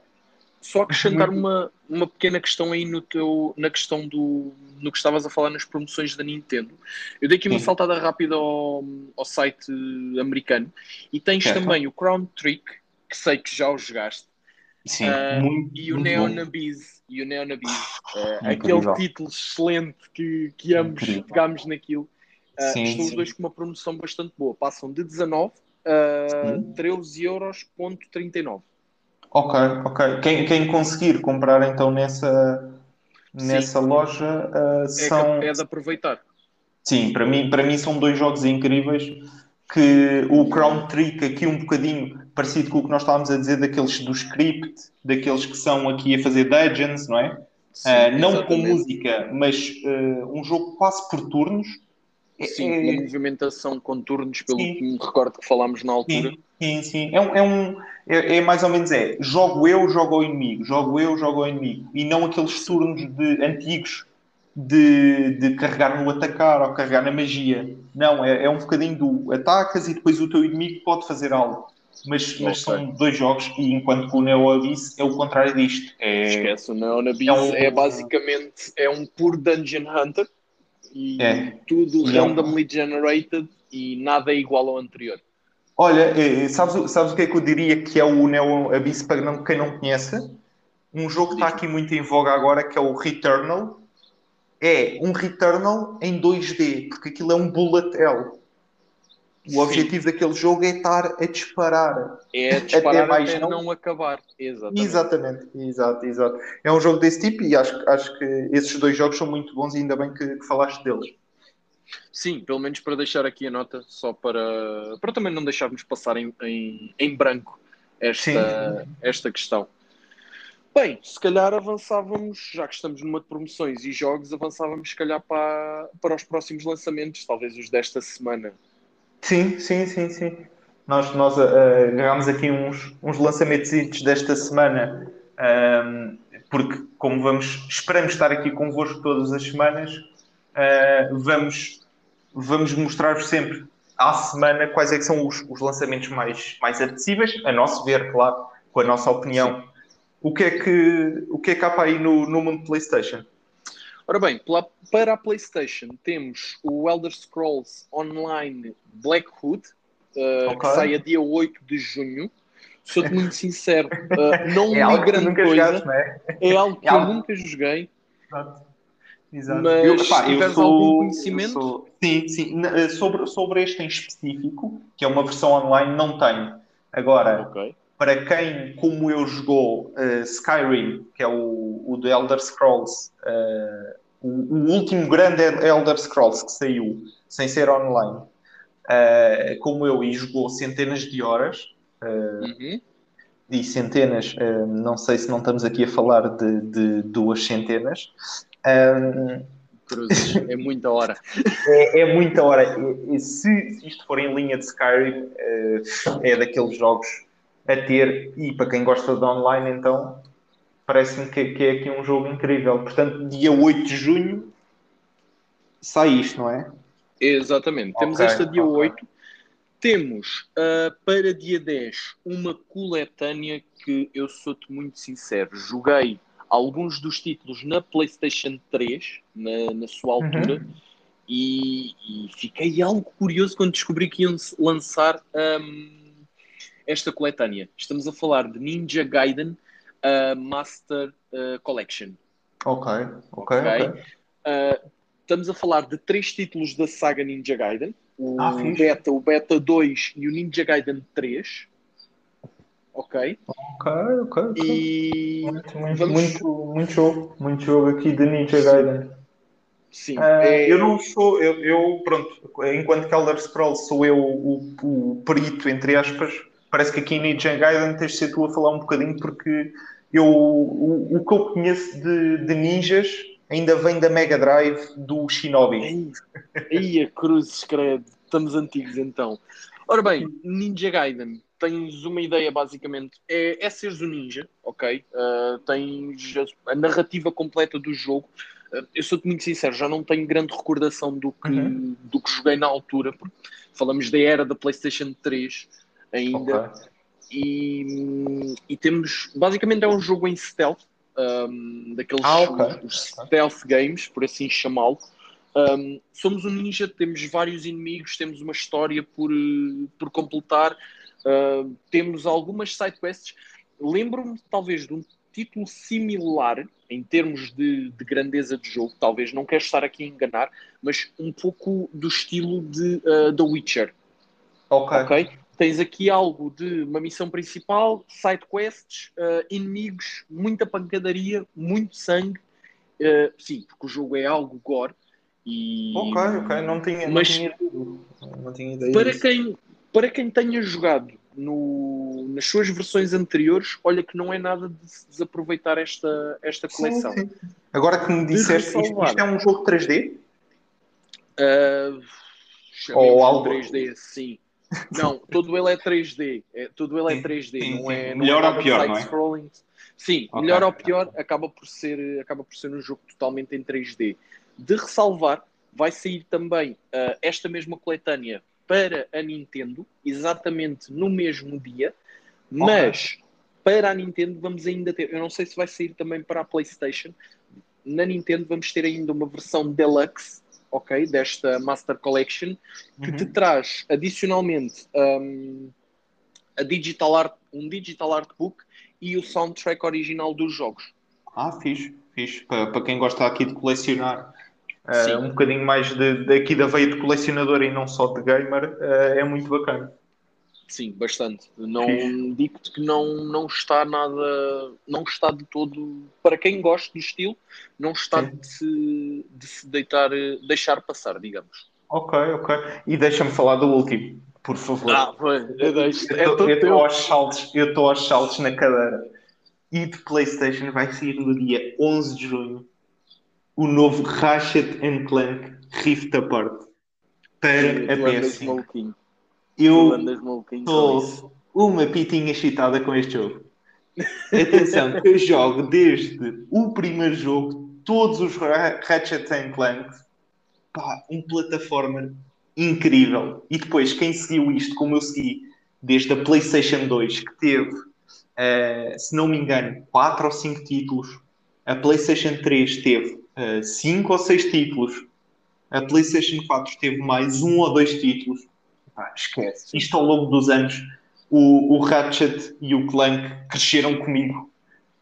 S3: Só acrescentar uma, uma pequena questão aí no teu, na questão do no que estavas a falar nas promoções da Nintendo. Eu dei aqui uma
S4: Sim.
S3: saltada rápida ao, ao site americano e tens
S4: Certo.
S3: também o Crown Trick, que sei que já o jogaste,
S4: Sim,
S3: Ah,
S4: muito,
S3: e o
S4: muito.
S3: E o Neon Abyss. Ah,
S4: Incrível.
S3: aquele título excelente que, que ambos
S4: Incrível.
S3: pegámos naquilo. Ah,
S4: Sim,
S3: estão os dois com uma promoção bastante boa. Passam de 19 a
S4: Sim.
S3: 13 euros ponto 39.
S4: Ok, ok. Quem, quem conseguir comprar então nessa,
S3: Sim.
S4: nessa loja ah,
S3: É,
S4: são.
S3: que- é de aproveitar.
S4: Sim, para mim, para mim são dois jogos incríveis que o Crown Trick aqui um bocadinho parecido com o que nós estávamos a dizer daqueles do script, daqueles que são aqui a fazer dungeons, não é?
S3: Sim,
S4: Ah, não com música, mas ah, um jogo quase por turnos. É-
S3: Sim,
S4: é-
S3: uma movimentação com turnos, pelo
S4: Sim.
S3: que me recordo que falámos na altura.
S4: Sim, sim, sim. É, um, é, um- é- é mais ou menos é, jogo eu, jogo ao inimigo, jogo eu, jogo ao inimigo. E não aqueles turnos de, antigos de, de carregar no atacar ou carregar na magia. Não, é, é um bocadinho do atacas e depois o teu inimigo pode fazer algo. Mas, mas são dois jogos e enquanto que o Neo Abyss é o contrário disto. É,
S3: Esquece, o Neon Abyss
S4: É um-
S3: é basicamente é um puro Dungeon Hunter e
S4: É.
S3: tudo
S4: E é um-
S3: randomly generated e nada é igual ao anterior.
S4: Olha, eh, sabes, o- sabes o que é que eu diria que é o Neo Abyss para quem não conhece? Um jogo que está aqui muito em voga agora que é o Returnal. É um Returnal em 2D, porque aquilo é um bullet hell. O
S3: Sim.
S4: objetivo daquele jogo é estar a disparar.
S3: É disparar até,
S4: mais
S3: não...
S4: não-
S3: acabar. Exatamente.
S4: Exatamente, exato, exato. É um jogo desse tipo e acho, acho que esses dois jogos são muito bons e ainda bem que, que falaste deles.
S3: Sim, pelo menos para deixar aqui a nota, só para, para também não deixarmos passar em, em, em branco esta, esta questão. Bem, se calhar avançávamos, já que estamos numa de promoções e jogos, avançávamos se calhar para, para os próximos lançamentos, talvez os desta semana.
S4: Sim, sim, sim, sim. Nós, nós agarramos aqui uns, uns lançamentos desta semana, ahm, porque como vamos, esperamos estar aqui convosco todas as semanas, ah, vamos, vamos mostrar-vos sempre à semana quais é que são os, os lançamentos mais, mais apetecíveis, a nosso ver, claro, com a nossa opinião. O que é que, o que é que há para aí no, no mundo PlayStation?
S3: Ora bem, para a PlayStation temos o Elder Scrolls Online Blackwood, uh,
S4: Ok.
S3: que sai a dia 8 de junho. Sou-te [LAUGHS] muito sincero, uh, não
S4: É tu
S3: grande coisa.
S4: jogaste, é?
S3: É algo [LAUGHS] que
S4: É algo-
S3: eu nunca joguei.
S4: Exato. Exato.
S3: Mas
S4: eu, pá, eu sou-
S3: algum conhecimento?
S4: eu sou- sim, sim. Eh, Sobre, sobre este em específico, que é uma versão online, não tenho. Agora,
S3: Ok.
S4: Para quem, como eu, jogou uh, Skyrim, que é o, o The Elder Scrolls, uh, o, o, último grande Elder Scrolls que saiu, sem ser online, uh, como eu, e jogou centenas de horas,
S3: Uhum.
S4: e centenas, não sei se não estamos aqui a falar de, de duas centenas. Um,
S3: é muita hora. [LAUGHS]
S4: é, é muita hora. E, e se, se isto for em linha de Skyrim, é daqueles jogos a ter, e para quem gosta de online, então parece-me que, que, é aqui um jogo incrível. Portanto, dia 8 de junho sai isto, não é?
S3: Exatamente.
S4: Ok,
S3: Temos esta dia
S4: ok.
S3: 8. Temos uh, para dia 10 uma coletânea que eu sou-te muito sincero. Joguei alguns dos títulos na PlayStation 3, na, na sua altura, e, e fiquei algo curioso quando descobri que iam lançar um, esta coletânea. Estamos a falar de Ninja Gaiden uh, Master uh, Collection.
S4: Ok, ok,
S3: Ok.
S4: ok.
S3: Uh, estamos a falar de três títulos da saga Ninja Gaiden: o
S4: Ah.
S3: Beta, o Beta 2 e o Ninja Gaiden 3. Ok?
S4: Ok, ok, ok.
S3: E
S4: Muito, muito,
S3: vamos-
S4: muito, muito jogo, muito jogo aqui de Ninja Gaiden.
S3: sim,
S4: Ah,
S3: é-
S4: Eu não sou, eu, eu, pronto, enquanto que Elder Scrolls sou eu o, o perito, entre aspas, parece que aqui em Ninja Gaiden tens de ser tu a falar um bocadinho, porque eu, o, o que eu conheço de, de ninjas ainda vem da Mega Drive do Shinobi.
S3: Ei, a cruzes, credo. Estamos antigos então. Ora bem, Ninja Gaiden. Tens uma ideia, basicamente. É, é seres um ninja, ok? Uh, tens a, a narrativa completa do jogo. Uh, eu sou-te muito sincero, já não tenho grande recordação do que,
S4: Uhum.
S3: do que joguei na altura. porque Falamos da era da PlayStation 3 ainda.
S4: Ok.
S3: E, e temos. Basicamente é um jogo em stealth, um, daqueles
S4: Ah, ok.
S3: os stealth games, por assim chamá-lo. Um, somos um ninja, temos vários inimigos, temos uma história por, por completar, uh, temos algumas sidequests. Lembro-me, talvez, de um título similar em termos de, de grandeza de jogo, talvez não quero estar aqui a enganar, mas um pouco do estilo de uh, The Witcher.
S4: Ok.
S3: Ok? Tens aqui algo de uma missão principal, side quests, uh, inimigos, muita pancadaria, muito sangue. Uh, sim, porque o jogo é algo gore. E
S4: Ok, ok, não tinha, não
S3: Mas-
S4: tinha, não tinha ideia
S3: para
S4: disso.
S3: quem, para quem tenha jogado no- nas suas versões anteriores, olha que não é nada de se desaproveitar esta, esta coleção.
S4: Sim, sim. Agora que me disseste, isto, isto é um jogo 3D?
S3: Uh, chamemos
S4: Ou algo-
S3: 3D, sim. Não, todo ele é 3D. É, todo ele é
S4: Sim,
S3: 3D,
S4: sim,
S3: não
S4: sim.
S3: é. não
S4: Melhor
S3: é
S4: ou pior, não é?
S3: side-scrolling. Sim,
S4: Ok.
S3: melhor ou pior, acaba por, ser, acaba por ser um jogo totalmente em 3D. De ressalvar, vai sair também uh, esta mesma coletânea para a Nintendo, exatamente no mesmo dia, mas para a Nintendo vamos ainda ter. Eu não sei se vai sair também para a PlayStation. Na Nintendo vamos ter ainda uma versão deluxe, ok? Desta Master Collection, que te
S4: Uhum.
S3: traz adicionalmente um, a digital art, um digital art book e o soundtrack original dos jogos.
S4: Ah, fixe, fixe. Para, para quem gosta aqui de colecionar
S3: Sim.
S4: um bocadinho mais de, daqui da veia de colecionador e não só de gamer, eh, é muito bacana.
S3: Sim, bastante. Não digo-te que não, não está nada, não está de todo para quem gosta do estilo, não está de se, de se deitar, deixar passar, digamos.
S4: Ok, ok. E deixa-me falar do último, por favor.
S3: Ah, foi, eu. É
S4: estou
S3: teu.
S4: aos saltos, eu estou aos saltos na cadeira. E de PlayStation vai sair no dia 11 de junho o novo Ratchet and Clank Rift Apart para a
S3: andas
S4: PS5. Eu estou uma pitinha excitada com este jogo. Atenção, [LAUGHS] eu jogo desde o primeiro jogo, todos os Ra- Ratchet and Clank, pá, um plataforma incrível. E depois, quem seguiu isto, como eu segui, desde a PlayStation 2, que teve, eh, se não me engano, 4 ou 5 títulos, a PlayStation 3 teve 5 ou 6 títulos, a PlayStation 4 teve mais um ou dois títulos. Esquece. Isto ao longo dos anos, o, o Ratchet e o Clank cresceram comigo.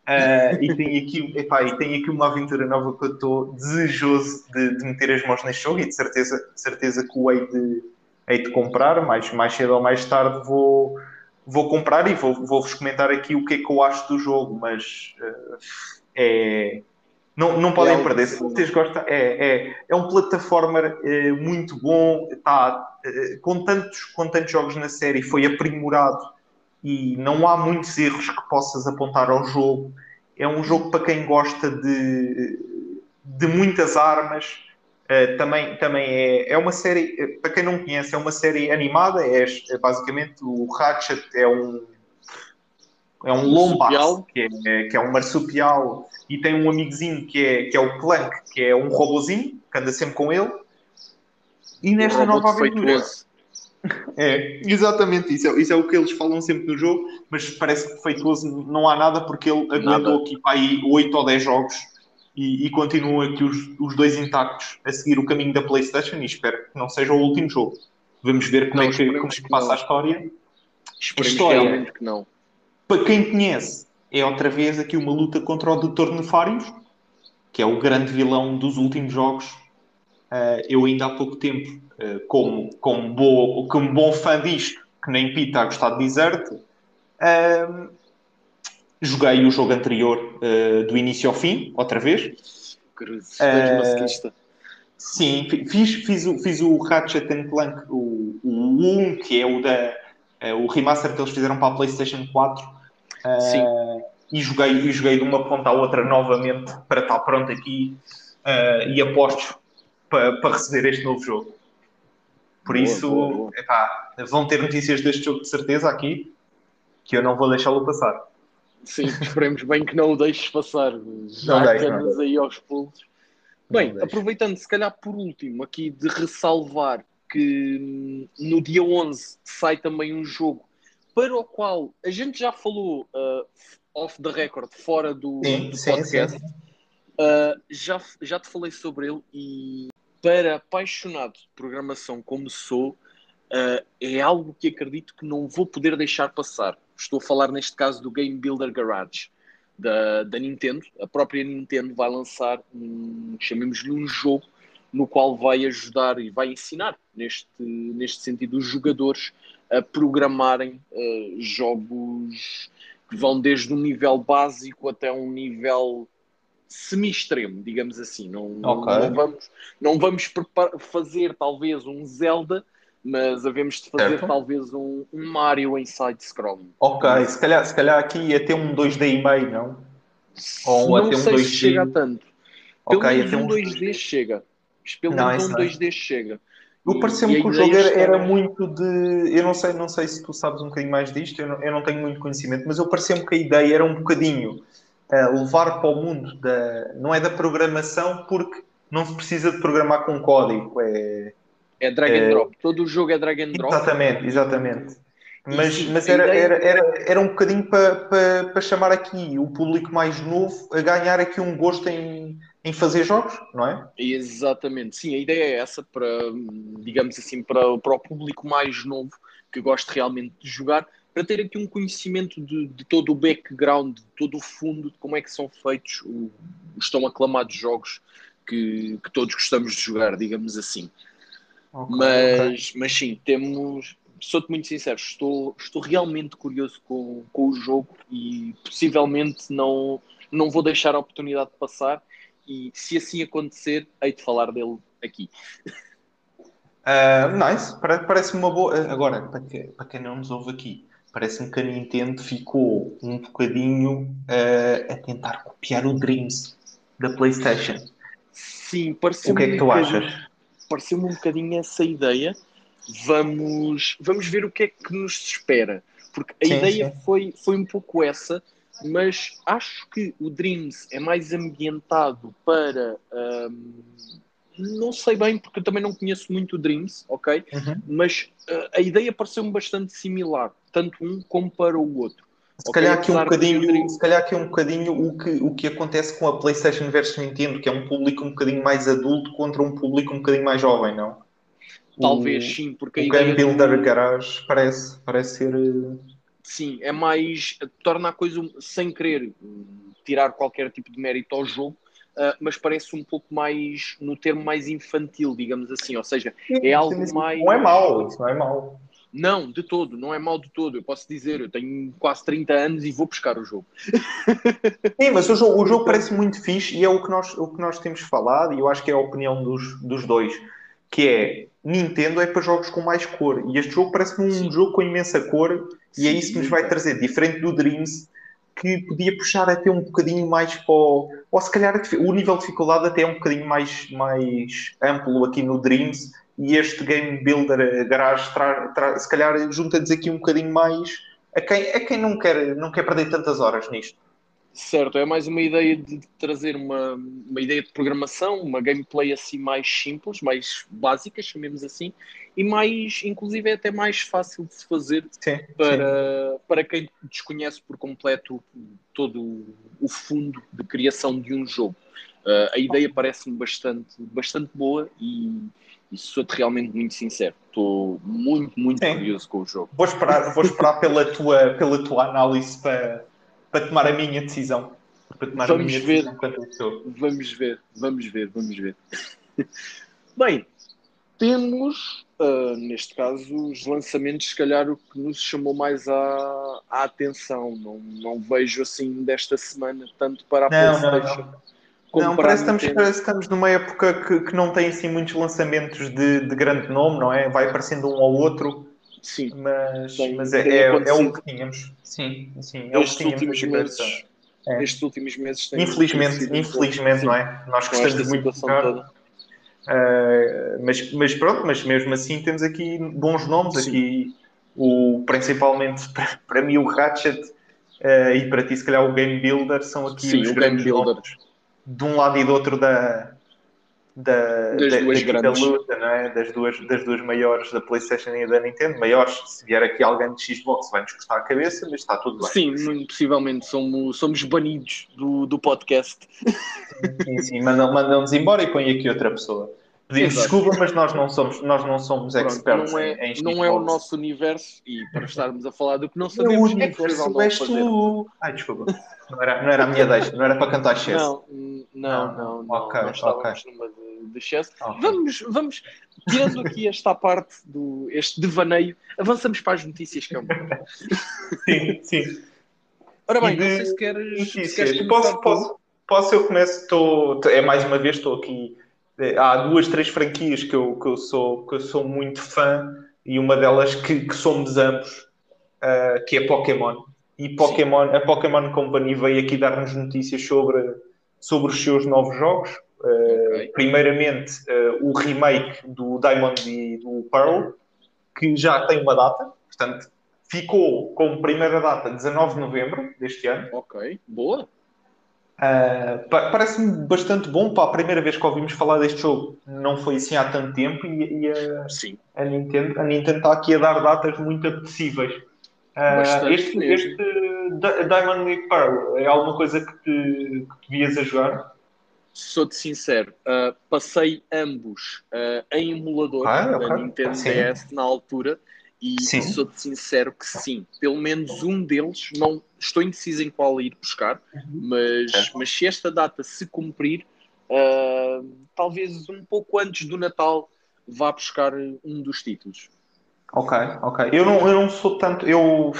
S4: Ah, e tem aqui, epá, e tem aqui uma aventura nova que eu estou desejoso de, de meter as mãos neste jogo e de certeza, certeza que o hei de, hei de comprar, mais, mais cedo ou mais tarde vou, vou comprar e vou- vou-vos comentar aqui o que é que eu acho do jogo, mas uh, é. Não, não podem
S3: algo
S4: perder. Se vocês gostam, é, é, é um plataformer eh, muito bom, tá, eh, com, tantos, com tantos jogos na série, foi aprimorado e não há muitos erros que possas apontar ao jogo. É um jogo para quem gosta de, de muitas armas. Uh, também também é, é uma série, eh, para quem não conhece, é uma série animada. É, é basicamente o Ratchet é um é um lombaço, que é, que é um marsupial, e tem um amigozinho que é, que é o Clank, que é um robozinho, que anda sempre com ele. E nesta
S3: Um
S4: nova aventura, [LAUGHS] é, exatamente, isso é, isso é o que eles falam sempre no jogo, mas parece que defeituoso não há nada porque ele aguentou aqui para aí 8 ou 10 jogos e, e continuam aqui os, os dois intactos a seguir o caminho da Playstation e espero que não seja o último jogo. Vamos ver como
S3: Não,
S4: é que, como é que passa
S3: não.
S4: a história.
S3: Esperemos
S4: História.
S3: realmente que não.
S4: Para quem conhece, é outra vez aqui uma luta contra o Dr. Nefarius, que é o grande vilão dos últimos jogos. Ah, eu ainda há pouco tempo, ah, como, como, bo- como bom fã disto, que nem Pita a gostar de Desert, ah, joguei o jogo anterior ah, do início ao fim, outra vez.
S3: Cruzes, masoquista.
S4: Sim, fi- fiz, fiz, o, fiz o Ratchet and Clank, o, o 1, que é o, da, é o remaster que eles fizeram para a PlayStation 4.
S3: Sim.
S4: E joguei, e joguei de uma ponta à outra novamente para estar pronto aqui ah, e aposto para, para receber este novo jogo. Por
S3: Boa,
S4: isso,
S3: boa, boa.
S4: epá, vão ter notícias deste jogo de certeza aqui, que eu não vou deixá-lo passar.
S3: Sim, esperemos bem que não o deixes passar. Já andas aí aos pulos. Bem,
S4: deixo.
S3: aproveitando, se calhar por último, aqui de ressalvar que hum, no dia 11 sai também um jogo para o qual a gente já falou uh, off the record, fora do,
S4: Sim,
S3: do
S4: sim,
S3: podcast.
S4: sim.
S3: Uh, já, já te falei sobre ele e para apaixonado de programação como sou, uh, é algo que acredito que não vou poder deixar passar. Estou a falar neste caso do Game Builder Garage da, da Nintendo. A própria Nintendo vai lançar um, chamemos-lhe um jogo no qual vai ajudar e vai ensinar neste, neste sentido os jogadores a programarem uh, jogos que vão desde um nível básico até um nível semi-extremo, digamos assim. Não, não-
S4: Ok.
S3: não vamos, não vamos fazer talvez um Zelda, mas havemos de fazer
S4: Certo.
S3: talvez um, um Mario em side-scrolling.
S4: Ok, se calhar, se calhar aqui ia ter um 2D e meio, não? Ou
S3: não
S4: até um
S3: sei
S4: 2D.
S3: se chega a tanto. Pelo
S4: Ok,
S3: menos um
S4: um
S3: 2D chega. Pelo menos um
S4: não.
S3: 2D chega.
S4: Eu
S3: E-
S4: pareceu-me
S3: e
S4: que o jogo era, era muito de. Eu não sei, não sei se tu sabes um bocadinho mais disto, eu não, eu não tenho muito conhecimento, mas eu pareceu-me que a ideia era um bocadinho eh, levar para o mundo da. Não é da programação, porque não se precisa de programar com código. É...
S3: É drag and
S4: É-
S3: drop. Todo o jogo é drag and drop.
S4: Exatamente, exatamente. Mas,
S3: sim,
S4: mas era,
S3: ideia-
S4: era, era, era um bocadinho para para para chamar aqui o público mais novo a ganhar aqui um gosto em, em fazer jogos, não é?
S3: Exatamente, sim, a ideia é essa para, digamos assim, para, para o público mais novo que gosta realmente de jogar, para ter aqui um conhecimento de, de todo o background, de todo o fundo, de como é que são feitos os tão aclamados jogos que, que todos gostamos de jogar, digamos assim.
S4: Ok, ok.
S3: Mas, mas sim, temos. Sou-te muito sincero, estou, estou realmente curioso com, com o jogo e possivelmente não, não vou deixar a oportunidade de passar. E se assim acontecer, hei de falar dele aqui.
S4: Ah, nice, Pare- parece-me uma boa. Agora, para, que- para quem não nos ouve aqui, parece-me que a Nintendo ficou um bocadinho ah, a tentar copiar o Dreams da PlayStation.
S3: Sim,
S4: O
S3: pareceu-me
S4: que é que tu
S3: um
S4: achas?
S3: pareceu-me um bocadinho essa ideia. Vamos, vamos ver o que é que nos espera. Porque a
S4: Sim,
S3: ideia
S4: sim.
S3: Foi, foi um pouco essa, mas acho que o Dreams é mais ambientado para. hum, não sei bem, porque eu também não conheço muito o Dreams, ok?
S4: Uhum.
S3: Mas uh, a ideia pareceu-me bastante similar, tanto um como para o outro.
S4: Se
S3: Ok,
S4: calhar aqui um bocadinho, se calhar aqui um bocadinho o que, o que acontece com a PlayStation versus Nintendo, que é um público um bocadinho mais adulto contra um público um bocadinho mais jovem, não?
S3: Talvez
S4: o,
S3: sim, porque
S4: o. Game
S3: do-
S4: Builder Garage parece, parece ser. eh,
S3: Sim, é mais. torna a coisa sem querer tirar qualquer tipo de mérito ao jogo, uh, mas parece um pouco mais. no termo mais infantil, digamos assim. Ou seja, é algo
S4: Mas
S3: mais.
S4: Não é mau, isso não é mau.
S3: Não, de todo, não é mal de todo. Eu posso dizer, eu tenho quase 30 anos e vou buscar o jogo. [LAUGHS]
S4: Sim, mas o jogo, o jogo parece muito fixe e é o que, nós, o que nós temos falado e eu acho que é a opinião dos, dos dois, que é Nintendo é para jogos com mais cor e este jogo parece-me um
S3: Sim.
S4: jogo com imensa cor e é isso que nos vai trazer, diferente do Dreams, que podia puxar até um bocadinho mais para o... Ou se calhar o nível de dificuldade até é um bocadinho mais, mais amplo aqui no Dreams e este Game Builder eh, Garage tra, tra, se calhar junta-nos aqui um bocadinho mais a quem, a quem não, quer, não quer perder tantas horas nisto.
S3: Certo, é mais uma ideia de trazer uma, uma ideia de programação, uma gameplay assim mais simples, mais básica, chamemos assim, e mais, inclusive, é até mais fácil de se fazer
S4: Sim,
S3: para, para quem desconhece por completo todo o fundo de criação de um jogo. Uh, a ideia parece-me bastante, bastante boa e, e sou-te realmente muito sincero. Estou muito, muito
S4: Sim.
S3: curioso com o jogo.
S4: Vou esperar, vou esperar pela, tua, pela tua análise para, para tomar a minha decisão. Para tomar
S3: Vamos
S4: a minha
S3: ver.
S4: decisão.
S3: Vamos ver, vamos ver, vamos ver. [LAUGHS] Bem, temos, uh, neste caso, os lançamentos, se calhar, o que nos chamou mais a atenção. Não, não vejo assim desta semana, tanto para a
S4: Não, não,
S3: PlayStation como
S4: Não,
S3: para
S4: parece estamos, parece que estamos numa época que, que não tem assim muitos lançamentos de, de grande nome, não é? Vai aparecendo um ou outro,
S3: Sim,
S4: mas,
S3: Tem-
S4: mas é, é, é o que tínhamos. Sim, sim, é o que
S3: estes
S4: tínhamos
S3: meses,
S4: É.
S3: estes últimos meses
S4: Infelizmente, infelizmente, não é? Nós gostamos muito de jogar.
S3: toda.
S4: Uh, mas, mas pronto, mas mesmo assim temos aqui bons nomes,
S3: Sim.
S4: aqui o, principalmente para, [LAUGHS] para mim o Ratchet uh, e para ti se calhar o Game Builder são aqui
S3: Sim,
S4: os grandes nomes de um lado e do outro da, da,
S3: Das
S4: da,
S3: duas
S4: da luta, não é? das, duas, das duas maiores da Playstation e da Nintendo, maiores, se vier aqui alguém de Xbox vai-nos custar a cabeça, mas está tudo bem.
S3: Sim, muito possivelmente somos, somos banidos do, do podcast.
S4: Sim, sim, mandam- mandam-nos embora e põe aqui outra pessoa. Pedimos
S3: Exato.
S4: desculpa, mas nós não somos, nós não somos
S3: Pronto,
S4: experts
S3: não,
S4: em,
S3: é,
S4: em
S3: não é o nosso universo e para estarmos a falar do que não [LAUGHS]
S4: Meu
S3: sabemos, é
S4: universo és tu. Ai, desculpa. Não era, não era a minha deixa, não era para cantar excesso.
S3: Não, não,
S4: Não, ok,
S3: estávamos numa de, de excesso.
S4: Ok.
S3: Vamos, vamos, tirando aqui esta parte do este devaneio, avançamos para as notícias, que é um...
S4: Sim, sim.
S3: Ora bem, não sei se queres, se queres
S4: Posso, posso, posso, eu começo, estou, é mais uma vez, estou aqui. Eh, Há duas, três franquias que eu, que eu, sou, que eu sou muito fã e uma delas que, que somos ambos, eh, que é Pokémon. E Pokémon, a Pokémon Company veio aqui dar-nos notícias sobre, sobre os seus novos jogos. Eh,
S3: Ok.
S4: Primeiramente, eh, o remake do Diamond e do Pearl, que já tem uma data, portanto, ficou como primeira data 19 de novembro deste ano.
S3: Ok, boa.
S4: Uh, pa- Parece-me bastante bom para a primeira vez que ouvimos falar deste jogo. Não foi assim há tanto tempo e, e a,
S3: Sim,
S4: a Nintendo, a Nintendo está aqui a dar datas muito apetecíveis. Uh, este, este Di- Diamond e Pearl é alguma coisa que te, que te vias a jogar?
S3: sou-te sincero, uh, passei ambos em emulador
S4: Ah,
S3: da. Nintendo
S4: Sim.
S3: DS na altura e
S4: Sim.
S3: sou-te sincero que sim, pelo menos um deles, não estou indeciso em qual ir buscar, mas,
S4: Certo.
S3: mas se esta data se cumprir, uh, talvez um pouco antes do Natal vá buscar um dos títulos.
S4: Ok, ok. Eu não, eu não sou tanto. Eu,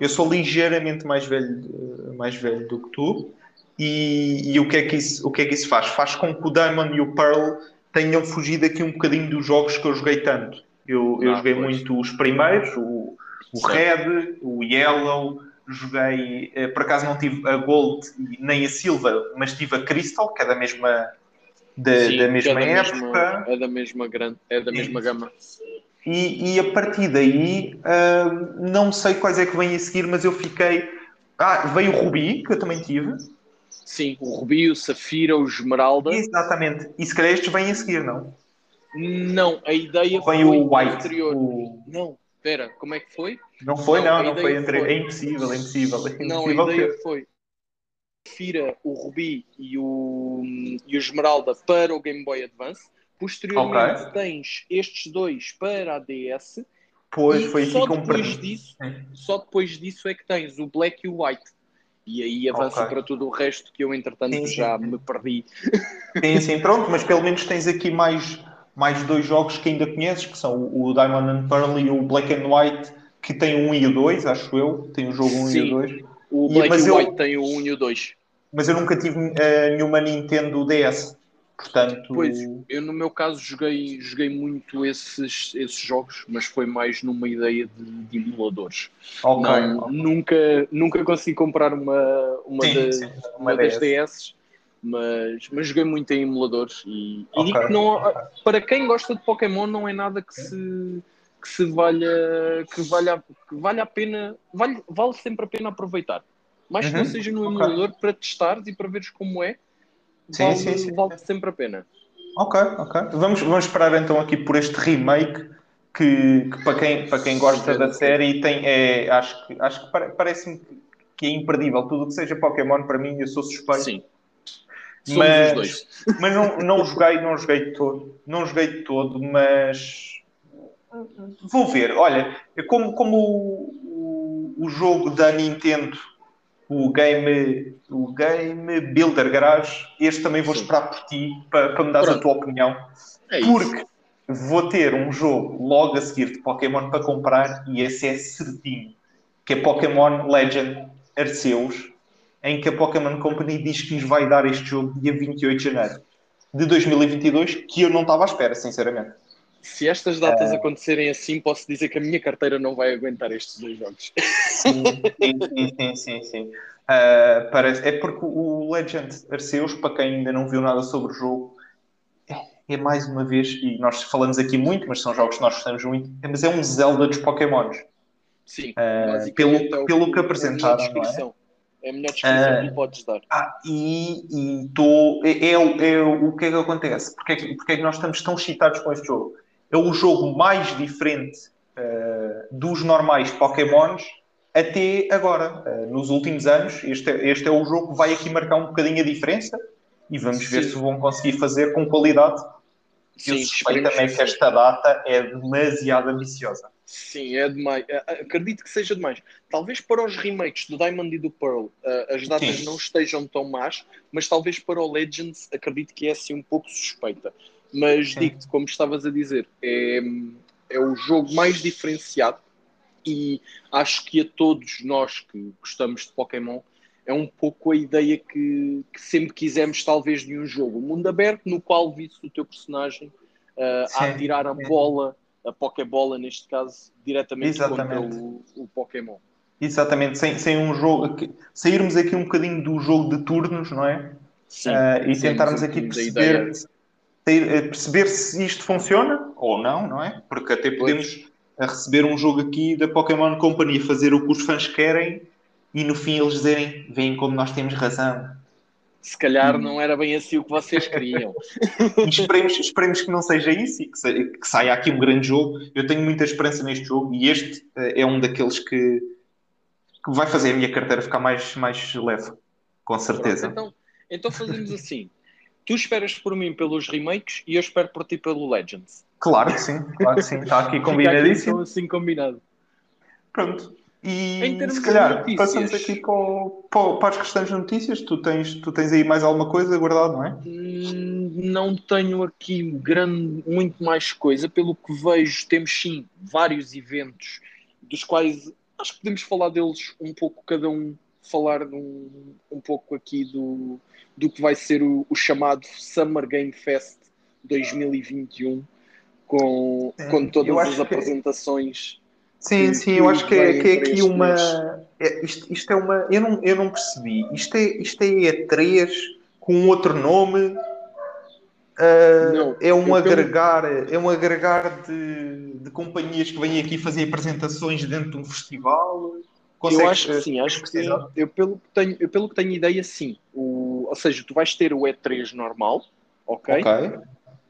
S4: eu sou ligeiramente mais velho, mais velho do que tu. E, e o, que é que isso, o que é que isso faz? Faz com que o Diamond e o Pearl tenham fugido aqui um bocadinho dos jogos que eu joguei tanto. Eu, eu
S3: Ah,
S4: joguei
S3: pois.
S4: muito os primeiros, o, o. Red, o Yellow. Joguei, eh, por acaso não tive a Gold e nem a Silver, mas tive a Crystal, que é da mesma, da,
S3: Sim,
S4: da mesma
S3: é da
S4: época.
S3: mesma, é da mesma grande, é da mesma gama.
S4: E, e a partir daí, ah, não sei quais é que vêm a seguir, mas eu fiquei. Ah, veio o Rubi, que eu também tive.
S3: Sim, o Rubi, o Safira, o Esmeralda.
S4: Exatamente. E se calhar estes vêm a seguir, não?
S3: Não, a ideia foi
S4: Vem o White.
S3: posterior.
S4: o-
S3: Não, espera, como é que foi?
S4: Não foi,
S3: Não,
S4: não,
S3: a
S4: não foi entre.
S3: foi-
S4: É impossível, é impossível. É
S3: Não, a
S4: impossível
S3: ideia
S4: ter.
S3: foi Safira, o Rubi e o, e o Esmeralda para o Game Boy Advance. Posteriormente
S4: Ok.
S3: tens estes dois para a DS.
S4: Pois,
S3: e
S4: foi
S3: só
S4: que
S3: depois disso,
S4: Sim.
S3: só depois disso é que tens o Black e o White. E aí avança
S4: Ok.
S3: para tudo o resto que eu entretanto
S4: Sim, sim.
S3: já me perdi.
S4: Sim, sim, pronto, mas pelo menos tens aqui mais, mais dois jogos que ainda conheces, que são o Diamond and Pearl e o Black and White, que tem 1 e o 2, acho eu. Tem o jogo 1
S3: Sim.
S4: e o 2.
S3: O Black e
S4: eu-
S3: White tem o 1 e o 2.
S4: Mas eu nunca tive eh, nenhuma Nintendo DS. Portanto,
S3: Pois, eu no meu caso joguei, joguei muito esses, esses jogos, mas foi mais numa ideia de, de emuladores.
S4: ok.
S3: Não,
S4: ok.
S3: nunca, nunca consegui comprar uma, uma,
S4: Sim,
S3: da-
S4: sim,
S3: uma
S4: uma
S3: das
S4: DS.
S3: Mas, mas joguei muito em emuladores e, e
S4: Ok.
S3: digo que não, para quem gosta de Pokémon não é nada que se, que se valha que valha, que valha a pena, vale, vale sempre a pena aproveitar. Mais que
S4: Uhum,
S3: não seja no emulador para testares e para veres como é,
S4: Sim,
S3: vale,
S4: sim, sim.
S3: vale sempre a pena.
S4: Ok, ok. Vamos, vamos esperar então aqui por este remake que, que para, quem, para quem gosta da série tem, é, acho que, acho que pare- parece-me que é imperdível. Tudo o que seja Pokémon para mim, eu sou suspeito.
S3: Somos
S4: Mas-
S3: os dois. [LAUGHS]
S4: Mas não, não joguei, não joguei de todo. Não joguei todo, mas vou ver. Olha, é como, como o, o, o jogo da Nintendo, o Game, o Game Builder Garage, este também vou
S3: Sim.
S4: esperar por ti para, para me dar a tua opinião.
S3: É isso.
S4: Porque vou ter um jogo logo a seguir de Pokémon para comprar e esse é certinho. Que é Pokémon Legend Arceus, em que a Pokémon Company diz que nos vai dar este jogo dia 28 de janeiro de 2022, que eu não estava à espera, sinceramente.
S3: Se estas
S4: É.
S3: datas acontecerem assim, posso dizer que a minha carteira não vai aguentar estes dois jogos.
S4: Sim, sim, sim, sim, sim. Ah, parece, é porque o Legend Arceus, para quem ainda não viu nada sobre o jogo, é, é mais uma vez, e nós falamos aqui muito, mas são jogos que nós gostamos muito, mas é um Zelda dos Pokémons.
S3: Sim, basicamente
S4: pelo-
S3: é o
S4: pelo que
S3: é
S4: apresentaram, é?
S3: É a melhor descrição
S4: Ah.
S3: que lhe podes dar.
S4: Ah, e, e tô, é, é, o- é o que é que acontece? Porque é que, porque é que nós estamos tão excitados com este jogo? É o jogo mais diferente ah, dos normais Pokémons até agora. Ah, nos últimos anos, este, é- este é o jogo que vai aqui marcar um bocadinho a diferença e vamos ver
S3: Sim.
S4: se vão conseguir fazer com qualidade. eu
S3: Sim,
S4: suspeito
S3: esperemos
S4: também que esta data é demasiado ambiciosa.
S3: Sim, é demais. Ah, ah, Acredito que seja demais. Talvez para os remakes do Diamond e do Pearl ah, as datas
S4: Sim.
S3: não estejam tão más, mas talvez para o Legends acredito que é assim um pouco suspeita. Mas digo-te, como estavas a dizer, é, é o jogo mais diferenciado e acho que a todos nós que gostamos de Pokémon é um pouco a ideia que, que sempre quisemos talvez de um jogo. Um mundo aberto no qual visse o teu personagem ah, a atirar a bola, a Pokébola neste caso, diretamente contra
S4: Exatamente.
S3: o, o Pokémon.
S4: Exatamente, sem, sem um jogo, sairmos aqui um bocadinho do jogo de turnos, não é?
S3: Sim,
S4: Ah, e
S3: sim,
S4: tentarmos
S3: sim,
S4: aqui perceber, eh, perceber se isto funciona ou não, não é? Porque até podemos eh, receber um jogo aqui da Pokémon Company fazer o que os fãs querem e no fim eles dizerem, veem como nós temos razão.
S3: Se calhar
S4: Hum.
S3: não era bem assim o que vocês queriam. [LAUGHS]
S4: Esperemos, esperemos que não seja isso e que, sa- que saia aqui um grande jogo. Eu tenho muita esperança neste jogo e este eh, é um daqueles que, que vai fazer a minha carteira ficar mais, mais leve, com certeza.
S3: Então, então fazemos assim. Tu esperas por mim pelos remakes e eu espero por ti pelo Legends.
S4: Claro que sim, claro que sim, está aqui
S3: aqui
S4: combinadíssimo.
S3: então assim combinado.
S4: Pronto. E
S3: Em termos
S4: se
S3: de
S4: calhar
S3: notícias.
S4: passamos aqui para, para, as restantes notícias. Tu tens, tu tens aí mais alguma coisa guardado, não é?
S3: Hum, Não tenho aqui grande, muito mais coisa. Pelo que vejo, temos sim vários eventos, dos quais acho que podemos falar deles um pouco, cada um falar um, um pouco aqui do, do que vai ser o, o chamado Summer Game Fest 2021, com,
S4: É,
S3: com todas as
S4: que-
S3: apresentações. Que-
S4: sim,
S3: que
S4: eu acho que é, que é aqui uma. é- isto, isto é uma. Eu não, eu não percebi. Isto é, isto é E3 com outro nome. Ah,
S3: Não,
S4: é um
S3: eu
S4: agregar, é um agregar de, de companhias que vêm aqui fazer apresentações dentro de um festival.
S3: eu
S4: Consegues,
S3: acho que sim, acho que sim. Eu pelo que tenho, eu pelo que tenho ideia, sim. O, ou seja, tu vais ter o E3 normal, ok?
S4: Ok.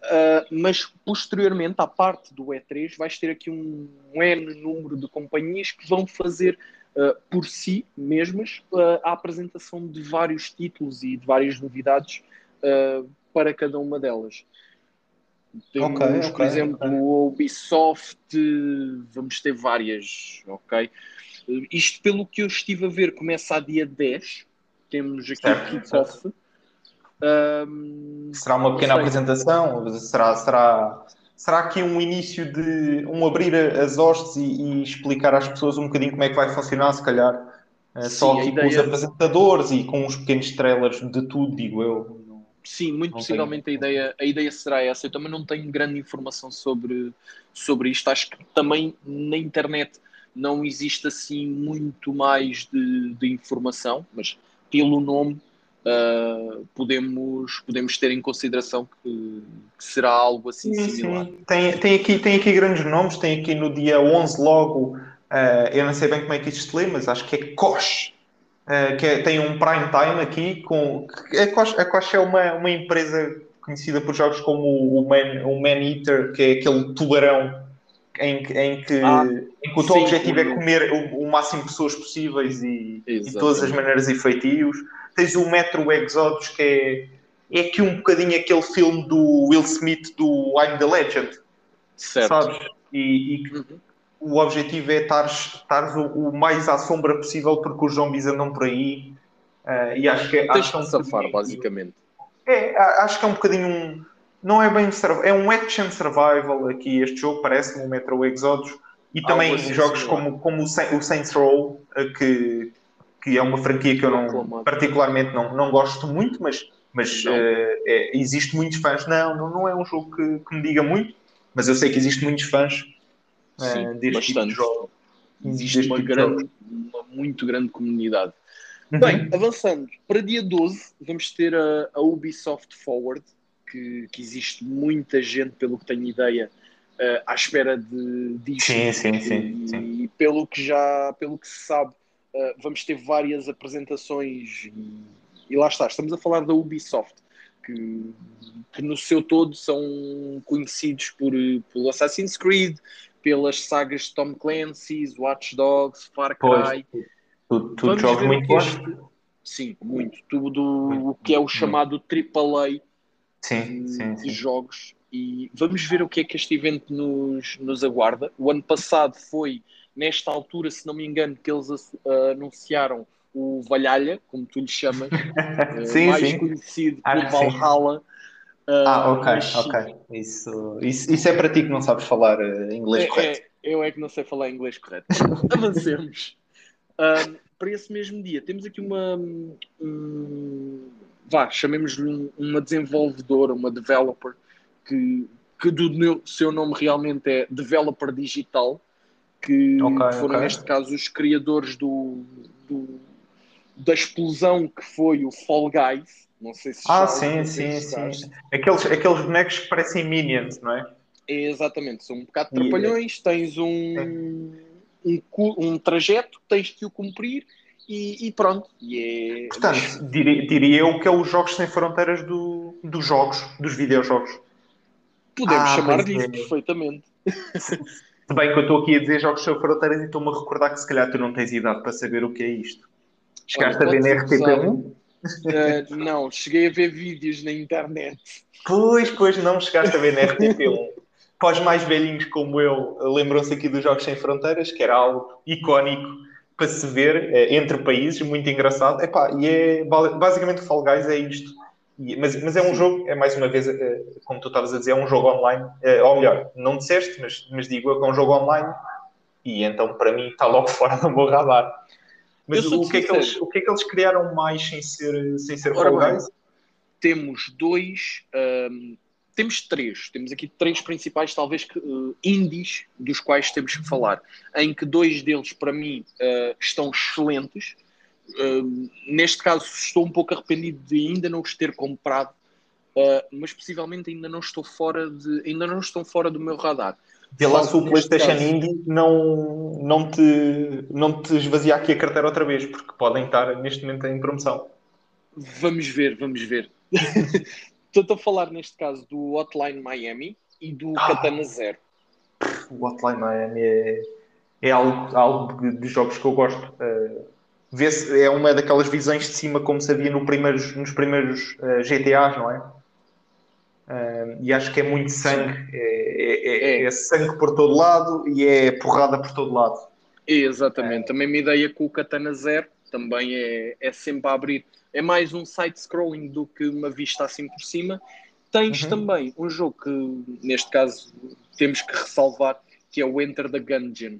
S3: Uh, mas posteriormente, à parte do E3, vais ter aqui um, um N número de companhias que vão fazer uh, por si mesmas uh, a apresentação de vários títulos e de várias novidades uh, para cada uma delas. Temos,
S4: Ok,
S3: por
S4: ok,
S3: exemplo,
S4: ok.
S3: o Ubisoft, vamos ter várias, ok? Isto, pelo que eu estive a ver, começa a dia 10. Temos aqui
S4: Certo,
S3: o kickoff. Um,
S4: Será uma pequena apresentação? Será, será será que um início de um abrir as hostes e, e explicar às pessoas um bocadinho como é que vai funcionar, se calhar? Uh,
S3: Sim,
S4: só aqui com os apresentadores e com os pequenos trailers de tudo, digo eu.
S3: Sim, muito possivelmente a ideia, a ideia será essa. Eu também não tenho grande informação sobre, sobre isto. Acho que também na internet não existe assim muito mais de, de informação, mas pelo nome ah, podemos, podemos ter em consideração que, que será algo assim
S4: Sim,
S3: similar.
S4: sim. Tem, tem, aqui, tem aqui grandes nomes, tem aqui no dia 11 logo, eh, eu não sei bem como é que isto se lê, mas acho que é Koch, eh, que é- tem um prime time aqui, com, a Koch, a Koch é uma, uma empresa conhecida por jogos como o Man, o Man Eater, que é aquele tubarão em, que- em que,
S3: Ah,
S4: em que o teu
S3: sim,
S4: objetivo é comer o, o máximo de pessoas possíveis e, e
S3: Exatamente.
S4: todas as maneiras e feitios. Tens o Metro Exodus, que é, é aqui um bocadinho aquele filme do Will Smith do I'm the Legend,
S3: Certo.
S4: sabes? E, e que
S3: Uhum.
S4: o objetivo é estares estares o, o mais à sombra possível porque os zombies andam por aí. Ah, e acho que é,
S3: Tens
S4: acho que é um
S3: safar, basicamente.
S4: é, acho que é um bocadinho um. Não é bem. É um action survival aqui este jogo, parece-me o Metro Exodus. E
S3: Algo
S4: também jogos como, como o, Sa- o Saints Row, eh, que, que é uma franquia que eu não, particularmente não, não gosto muito, mas, mas eh, é, existe muitos fãs. Não, não, não é um jogo que, que me diga muito, mas eu sei que existe muitos fãs eh,
S3: Sim,
S4: deste tipo
S3: bastante.
S4: de jogo.
S3: Existe
S4: Deste
S3: uma,
S4: tipo de
S3: grande, uma muito grande comunidade.
S4: Uhum.
S3: Bem, avançando, para dia 12 vamos ter a, a Ubisoft Forward, que, que existe muita gente, pelo que tenho ideia, eh, à espera de, disto.
S4: Sim, sim, sim,
S3: E,
S4: sim.
S3: pelo que já, pelo que se sabe, eh, vamos ter várias apresentações e, e lá está, estamos a falar da Ubisoft, que, que no seu todo são conhecidos por, pelo Assassin's Creed, pelas sagas de Tom Clancy's, Watch Dogs, Far Cry.
S4: Pois, tu, tu jogas muito
S3: este- Sim, muito. Tudo o que é o chamado AAA
S4: Sim,
S3: de,
S4: sim,
S3: de
S4: sim.
S3: jogos. E vamos ver o que é que este evento nos, nos aguarda. O ano passado foi, nesta altura, se não me engano, que eles ah, anunciaram o Valhalla, como tu lhe chamas, eh, [LAUGHS]
S4: Sim,
S3: mais
S4: sim.
S3: conhecido
S4: Acho
S3: por. Valhalla.
S4: Ah, ok,
S3: mas
S4: ok. Isso, isso, isso é para ti que não sabes falar eh, inglês
S3: É,
S4: correto.
S3: é, eu é que não sei falar inglês correto. [LAUGHS] Avancemos. Para esse mesmo dia, temos aqui uma. um- vá, chamemos-lhe um- uma desenvolvedora, uma developer, que, que do seu nome realmente é Developer Digital, que
S4: Ok,
S3: foram,
S4: ok.
S3: neste caso, os criadores do, do- da explosão que foi o Fall Guys. Não sei se
S4: Ah, sim, sim, sim. Aqueles, aqueles bonecos que parecem minions, não é?
S3: É, exatamente, são um bocado
S4: E-
S3: trapalhões, tens um, um, um trajeto, tens que o cumprir e, e pronto. E é,
S4: Portanto, diria, diria eu que é os jogos sem fronteiras do, dos jogos, dos videojogos.
S3: podemos
S4: Ah,
S3: chamar disso
S4: é.
S3: perfeitamente. [LAUGHS]
S4: Se bem que eu estou aqui a dizer jogos sem fronteiras e estou-me a recordar que se calhar tu não tens idade para saber o que é isto. Chegaste
S3: Olha,
S4: a ver na
S3: podes usar.
S4: RTP1?
S3: Ah, não, cheguei a ver vídeos na internet.
S4: Pois, pois, não chegaste a ver na RTP1. Para os mais velhinhos como eu, lembram-se aqui dos Jogos Sem Fronteiras, que era algo icónico para se ver eh, entre países, muito engraçado. Epá, e é ba- basicamente Fall Guys é isto. E- mas, mas é um jogo, é mais uma vez, eh, como tu estavas a dizer, é um jogo online. Eh, ou melhor, não disseste, mas, mas digo eu que é um jogo online. E então, para mim, está logo [LAUGHS] fora do meu radar. Mas o que, é que eles, o que é que eles criaram mais sem ser, sem ser
S3: Ora bem? Temos dois. ahm, temos três. Temos aqui três principais, talvez, que, eh, indies, dos quais temos que falar. Em que dois deles, para mim, eh, estão excelentes. Neste caso, estou um pouco arrependido de ainda não os ter comprado, eh, mas possivelmente ainda não estou fora de, ainda não estão fora do meu radar.
S4: Vê lá se o PlayStation
S3: caso.
S4: Indie não, não, te, não te esvazia aqui a carteira outra vez, porque podem estar neste momento em promoção.
S3: Vamos ver, vamos ver. [LAUGHS] Estou a falar neste caso do Hotline Miami e do
S4: Ah.
S3: Katana Zero.
S4: O Hotline Miami é, é algo, algo de, de jogos que eu gosto. Uh, é uma daquelas visões de cima, como se havia no primeiros, nos primeiros uh, GTAs, não é? Uh, e acho que é muito sangue. É, é- é-
S3: É.
S4: é sangue por todo lado e é porrada por todo lado.
S3: Exatamente. Também uma ideia com o Katana Zero também é, é sempre a abrir. É mais um side-scrolling do que uma vista assim por cima. Tens
S4: Uhum.
S3: também um jogo que, neste caso, temos que ressalvar, que é o Enter the Gungeon.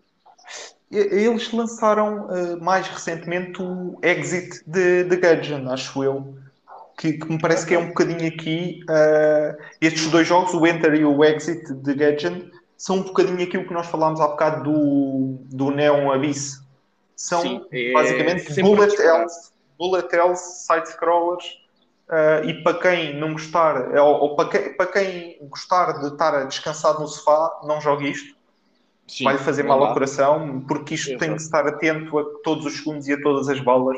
S4: Eles lançaram eh, mais recentemente o Exit de, de Gungeon, acho eu. Que, que me parece que é um bocadinho aqui. eh, estes dois jogos, o Enter e o Exit de Gungeon, são um bocadinho aquilo que nós falámos há bocado do, do Neon Abyss. São
S3: Sim, é
S4: basicamente bullet hells, bullet hells, side-scrollers. eh, e para quem não gostar, ou, ou para, quem, para quem gostar de estar a descansar no sofá, não jogue isto
S3: Sim,
S4: vai fazer mal ao coração, porque isto
S3: Exato.
S4: tem que estar atento a todos os segundos e a todas as balas.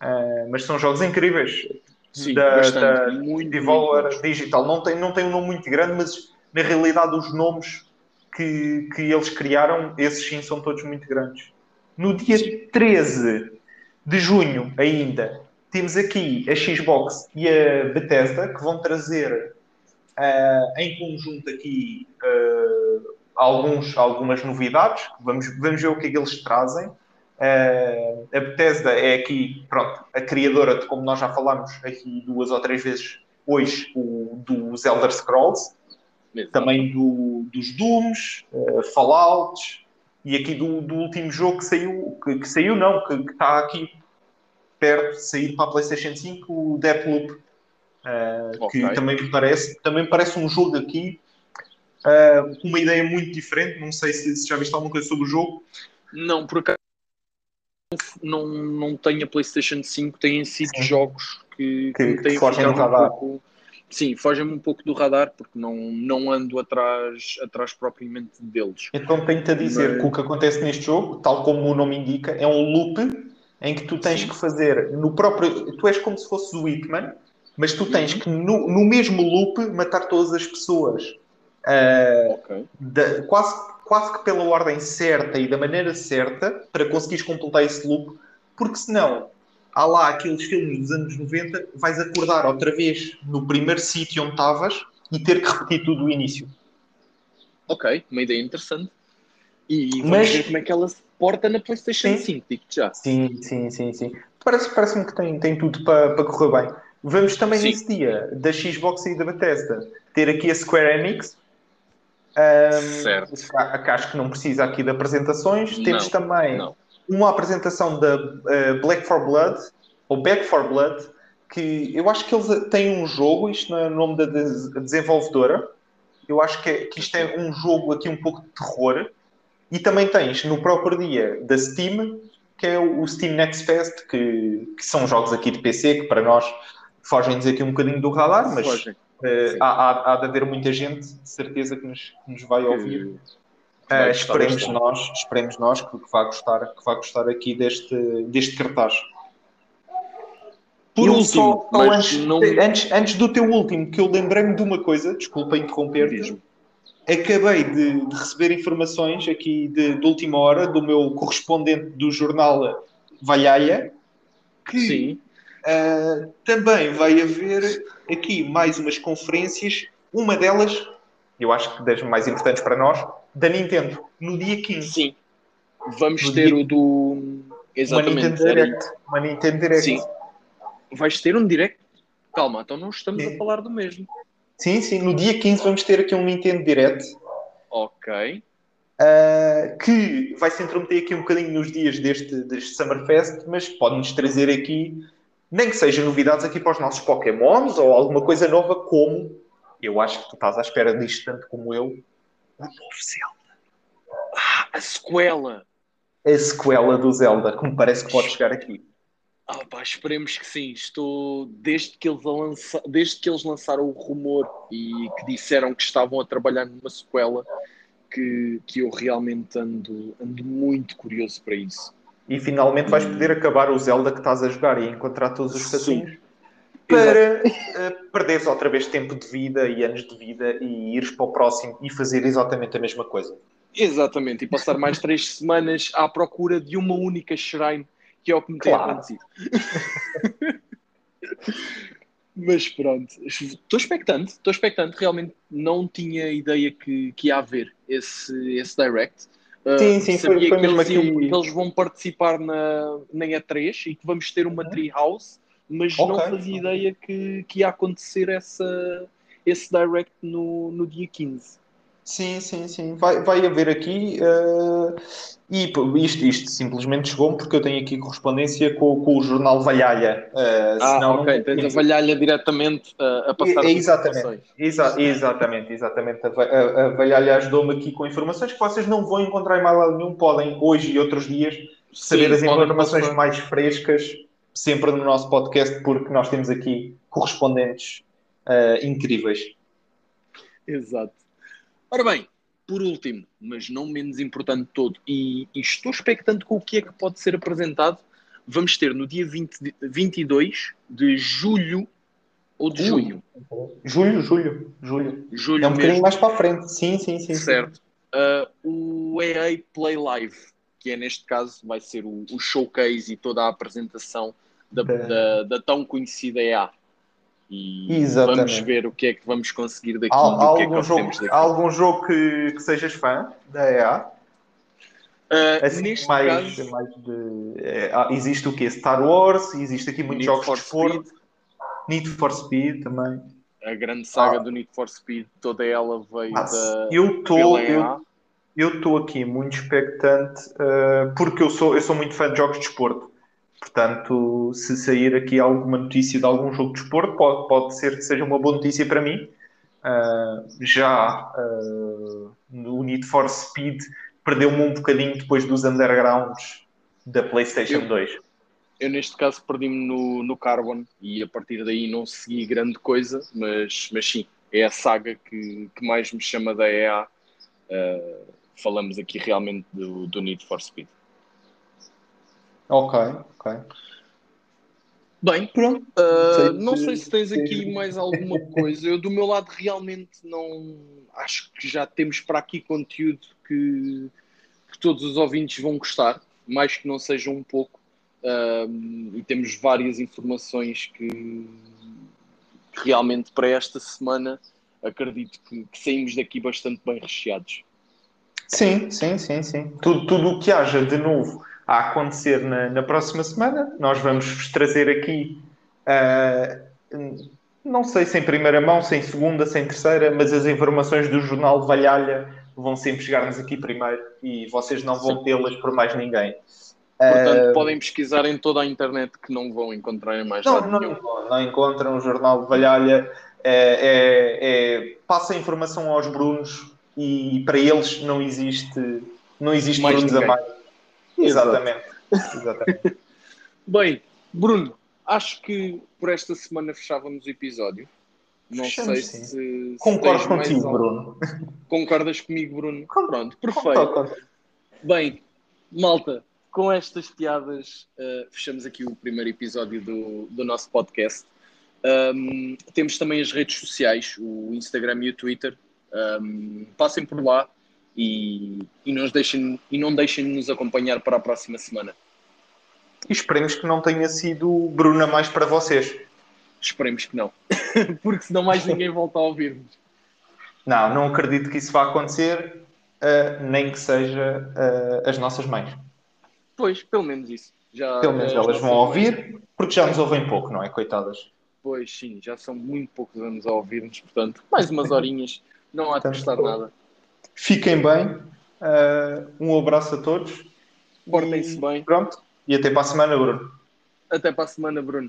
S4: Ah, mas são jogos incríveis.
S3: Sim,
S4: da,
S3: bastante.
S4: da
S3: muito,
S4: Devolver
S3: muito.
S4: Digital. Não tem, não tem um nome muito grande, mas na realidade os nomes que, que eles criaram, esses sim são todos muito grandes. No dia
S3: Sim.
S4: 13 de junho, ainda, temos aqui a Xbox e a Bethesda que vão trazer ah, em conjunto aqui ah, alguns, algumas novidades. Vamos, vamos ver o que é que eles trazem. Ah, a Bethesda é aqui, pronto, a criadora de, como nós já falámos aqui duas ou três vezes hoje, o, dos Elder Scrolls, também do, dos Dooms, uh, Fallouts, e aqui do, do último jogo que saiu, que, que saiu não, que, que está aqui perto de sair para a PlayStation 5, o Deathloop, uh,
S3: Ok.
S4: que também me parece, também parece um jogo aqui uh, uma ideia muito diferente. Não sei se, se já viste alguma coisa sobre o jogo.
S3: Não, por acaso não, não tenho a PlayStation 5, têm sido
S4: Sim.
S3: jogos que,
S4: Que- que
S3: têm
S4: fogem
S3: um
S4: radar.
S3: pouco. Sim, fogem-me um pouco do radar porque não, não ando atrás, atrás propriamente deles.
S4: Então tenho-te a dizer
S3: Mas-
S4: que o que acontece neste jogo, tal como o nome indica, é um loop em que tu tens
S3: Sim.
S4: que fazer no próprio. Tu és como se fosses o Hitman, mas tu tens
S3: Uhum.
S4: que no, no mesmo loop matar todas as pessoas. Ah,
S3: Ok.
S4: da- quase, quase que pela ordem certa e da maneira certa para conseguires completar esse loop, porque senão há lá aqueles filmes dos anos 90, vais acordar outra vez no primeiro sítio onde estavas e ter que repetir tudo do início.
S3: Ok, uma ideia interessante. E vamos
S4: Mas-
S3: ver como é que ela se porta na PlayStation
S4: Sim.
S3: 5, digo-te já.
S4: Sim, sim, sim, sim. Parece- Parece-me que tem, tem tudo para, para correr bem. Vamos também
S3: Sim.
S4: nesse dia da Xbox e da Bethesda ter aqui a Square Enix. A- que acho que não precisa aqui de apresentações. Temos
S3: Não,
S4: também
S3: não.
S4: uma apresentação da eh, Black for Blood, ou Back for Blood, que eu acho que eles têm um jogo, isto não é o nome da des- desenvolvedora. Eu acho que, é- que isto é um jogo aqui um pouco de terror. E também tens no próprio dia da Steam, que é o Steam Next Fest, que, que são jogos aqui de PC, que para nós fogem-nos aqui um bocadinho do radar, mas
S3: Fogem. Sim.
S4: há, há, há de haver muita gente, de certeza, que nos, que nos vai ouvir.
S3: Que- gostar
S4: esperemos nós, esperemos nós que, que vá gostar, que vá gostar aqui deste, deste cartaz.
S3: Por
S4: Eu
S3: último,
S4: só- antes,
S3: não...
S4: antes, antes do teu último, que eu lembrei-me de uma coisa, desculpa interromper-te, acabei de, de receber informações aqui de, de última hora do meu correspondente do jornal Valhaia, que
S3: Sim,
S4: ah, também vai haver aqui mais umas conferências, uma delas, eu acho que das mais importantes para nós, da Nintendo, no dia 15.
S3: sim. Vamos
S4: No
S3: ter
S4: dia-
S3: o do...
S4: Uma
S3: Exatamente.
S4: Nintendo
S3: era
S4: Direct. Uma Nintendo Direct.
S3: Sim. Vais ter um direct? Calma, então não estamos
S4: Sim.
S3: a falar do mesmo.
S4: Sim, sim, no dia 15 vamos ter aqui um Nintendo Direct
S3: Ok.
S4: uh, que vai se intrometer aqui um bocadinho nos dias deste, deste Summerfest, mas pode-nos trazer aqui, nem que sejam novidades aqui para os nossos Pokémons ou alguma coisa nova, como eu acho que tu estás à espera disto tanto como eu, o novo Zelda.
S3: Ah, a sequela.
S4: A sequela do Zelda, que me parece que pode chegar aqui.
S3: Ah, pá, esperemos que sim. Estou desde que eles lança... desde que eles lançaram o rumor e que disseram que estavam a trabalhar numa sequela, que, que eu realmente ando, ando muito curioso para isso.
S4: E finalmente vais poder acabar o Zelda que estás a jogar e encontrar todos os
S3: Sim.
S4: facinhos para uh, perderes outra vez tempo de vida e anos de vida e ires para o próximo e fazer exatamente a mesma coisa.
S3: Exatamente, e passar mais três semanas à procura de uma única shrine, que é o que me tem
S4: Claro.
S3: acontecido. [LAUGHS] Mas pronto, estou expectante, estou expectante. Realmente não tinha ideia que, que ia haver esse, esse direct. Uh,
S4: Sim, sim, foi-
S3: sabia
S4: foi
S3: que,
S4: mesmo
S3: eles
S4: aqui-
S3: que eles vão participar na, na E3 e que vamos ter uma Treehouse, mas não
S4: Ok.
S3: fazia ideia que, que ia acontecer essa, esse direct no, no dia 15.
S4: Sim, sim, sim. Vai, vai haver aqui. eh, e isto, isto simplesmente chegou-me porque eu tenho aqui correspondência com, com o jornal Valhalha. eh,
S3: Ah,
S4: senão não
S3: ok. Tens a valhalha diretamente uh, a passar
S4: É, exatamente. Exa- exatamente, exatamente. A, a, a Valhalha ajudou-me aqui com informações que vocês não vão encontrar em lado nenhum. Podem, hoje e outros dias, saber
S3: Sim,
S4: as informações
S3: passar.
S4: mais frescas sempre no nosso podcast, porque nós temos aqui correspondentes incríveis.
S3: Exato. Ora bem, por último, mas não menos importante de todo, e, e estou expectante com o que é que pode ser apresentado, vamos ter no dia 20, de- 22 de julho ou de junho.
S4: Julho, julho, julho.
S3: Julho
S4: É um bocadinho mais para a frente. Sim, sim, sim.
S3: certo. Uh, o EA Play Live, que é neste caso, vai ser o, o showcase e toda a apresentação Da-
S4: da,
S3: da tão conhecida EA. E
S4: Exatamente.
S3: vamos ver o que é que vamos conseguir daqui
S4: Há, há
S3: é
S4: algum, jogo,
S3: obtemos daqui.
S4: há algum jogo que, que sejas fã da EA?
S3: Uh,
S4: Assim,
S3: neste
S4: mais,
S3: caso,
S4: mais de. é, existe o quê? Star Wars, existe aqui muitos
S3: Need
S4: jogos
S3: for
S4: de esporte,
S3: Speed.
S4: Need for Speed também.
S3: a grande saga
S4: Ah.
S3: do Need for Speed, toda ela veio
S4: Ah,
S3: da
S4: eu estou eu estou aqui muito expectante uh, porque eu sou, eu sou muito fã de jogos de esporte. Portanto, se sair aqui alguma notícia de algum jogo de esporte, pode, pode ser que seja uma boa notícia para mim. Uh, já uh, o Need for Speed perdeu-me um bocadinho depois dos undergrounds da PlayStation
S3: Eu-
S4: 2.
S3: Eu, neste caso, perdi-me no, no Carbon e a partir daí não segui grande coisa, mas, mas sim, é a saga que, que mais me chama da EA. Uh, falamos aqui realmente do, do Need for Speed.
S4: Ok, ok.
S3: Bem,
S4: Pronto.
S3: Uh, não sei se tens aqui mais alguma coisa. Eu, do meu lado, realmente não. Acho que já temos para aqui conteúdo que, que todos os ouvintes vão gostar, mais que não seja um pouco. Um, e temos várias informações que, que realmente para esta semana acredito que, que saímos daqui bastante bem recheados.
S4: Sim, sim, sim, sim. Tudo, tudo o que haja de novo a acontecer na, na próxima semana, nós vamos vos trazer aqui, ah, não sei se em primeira mão, se em segunda, se em terceira, mas as informações do jornal Valhalha vão sempre chegar-nos aqui primeiro e vocês não vão tê-las por mais ninguém.
S3: Portanto,
S4: Ah,
S3: podem pesquisar em toda a internet que não vão encontrar em mais
S4: não, não,
S3: nenhum.
S4: não encontram o jornal de Valhalha. É, é, é- passa a informação aos Brunos e para eles não existe, não existe
S3: Mais
S4: Brunos a
S3: ninguém.
S4: mais. Exatamente. Exatamente. [LAUGHS]
S3: Bem, Bruno, acho que por esta semana fechávamos o episódio. Não
S4: Fechamos,
S3: sei
S4: sim.
S3: se, se
S4: Concordo
S3: mais
S4: contigo. Bruno. [LAUGHS]
S3: Concordas comigo, Bruno? Pronto, perfeito.
S4: Concordo.
S3: Bem, malta, com estas piadas uh, fechamos aqui o primeiro episódio do, do nosso podcast. Um, temos também as redes sociais, o Instagram e o Twitter. Um, passem por lá e, e, nos deixem, e não deixem de nos acompanhar para a próxima semana.
S4: E esperemos que não tenha sido Bruna mais para vocês.
S3: Esperemos que não, [LAUGHS] porque senão mais ninguém volta a ouvir-nos.
S4: Não, não acredito que isso vá acontecer, uh, nem que seja uh, as nossas mães.
S3: Pois, pelo menos isso. Já,
S4: Pelo menos elas vão ouvir,
S3: mães-
S4: porque já nos ouvem pouco, não é? Coitadas.
S3: Pois sim, já são muito poucos anos a ouvir-nos, portanto, mais umas horinhas, não há de custar nada.
S4: Fiquem bem, uh, um abraço a todos.
S3: Portem-se bem.
S4: Pronto, e até para a semana, Bruno.
S3: Até para a semana, Bruno.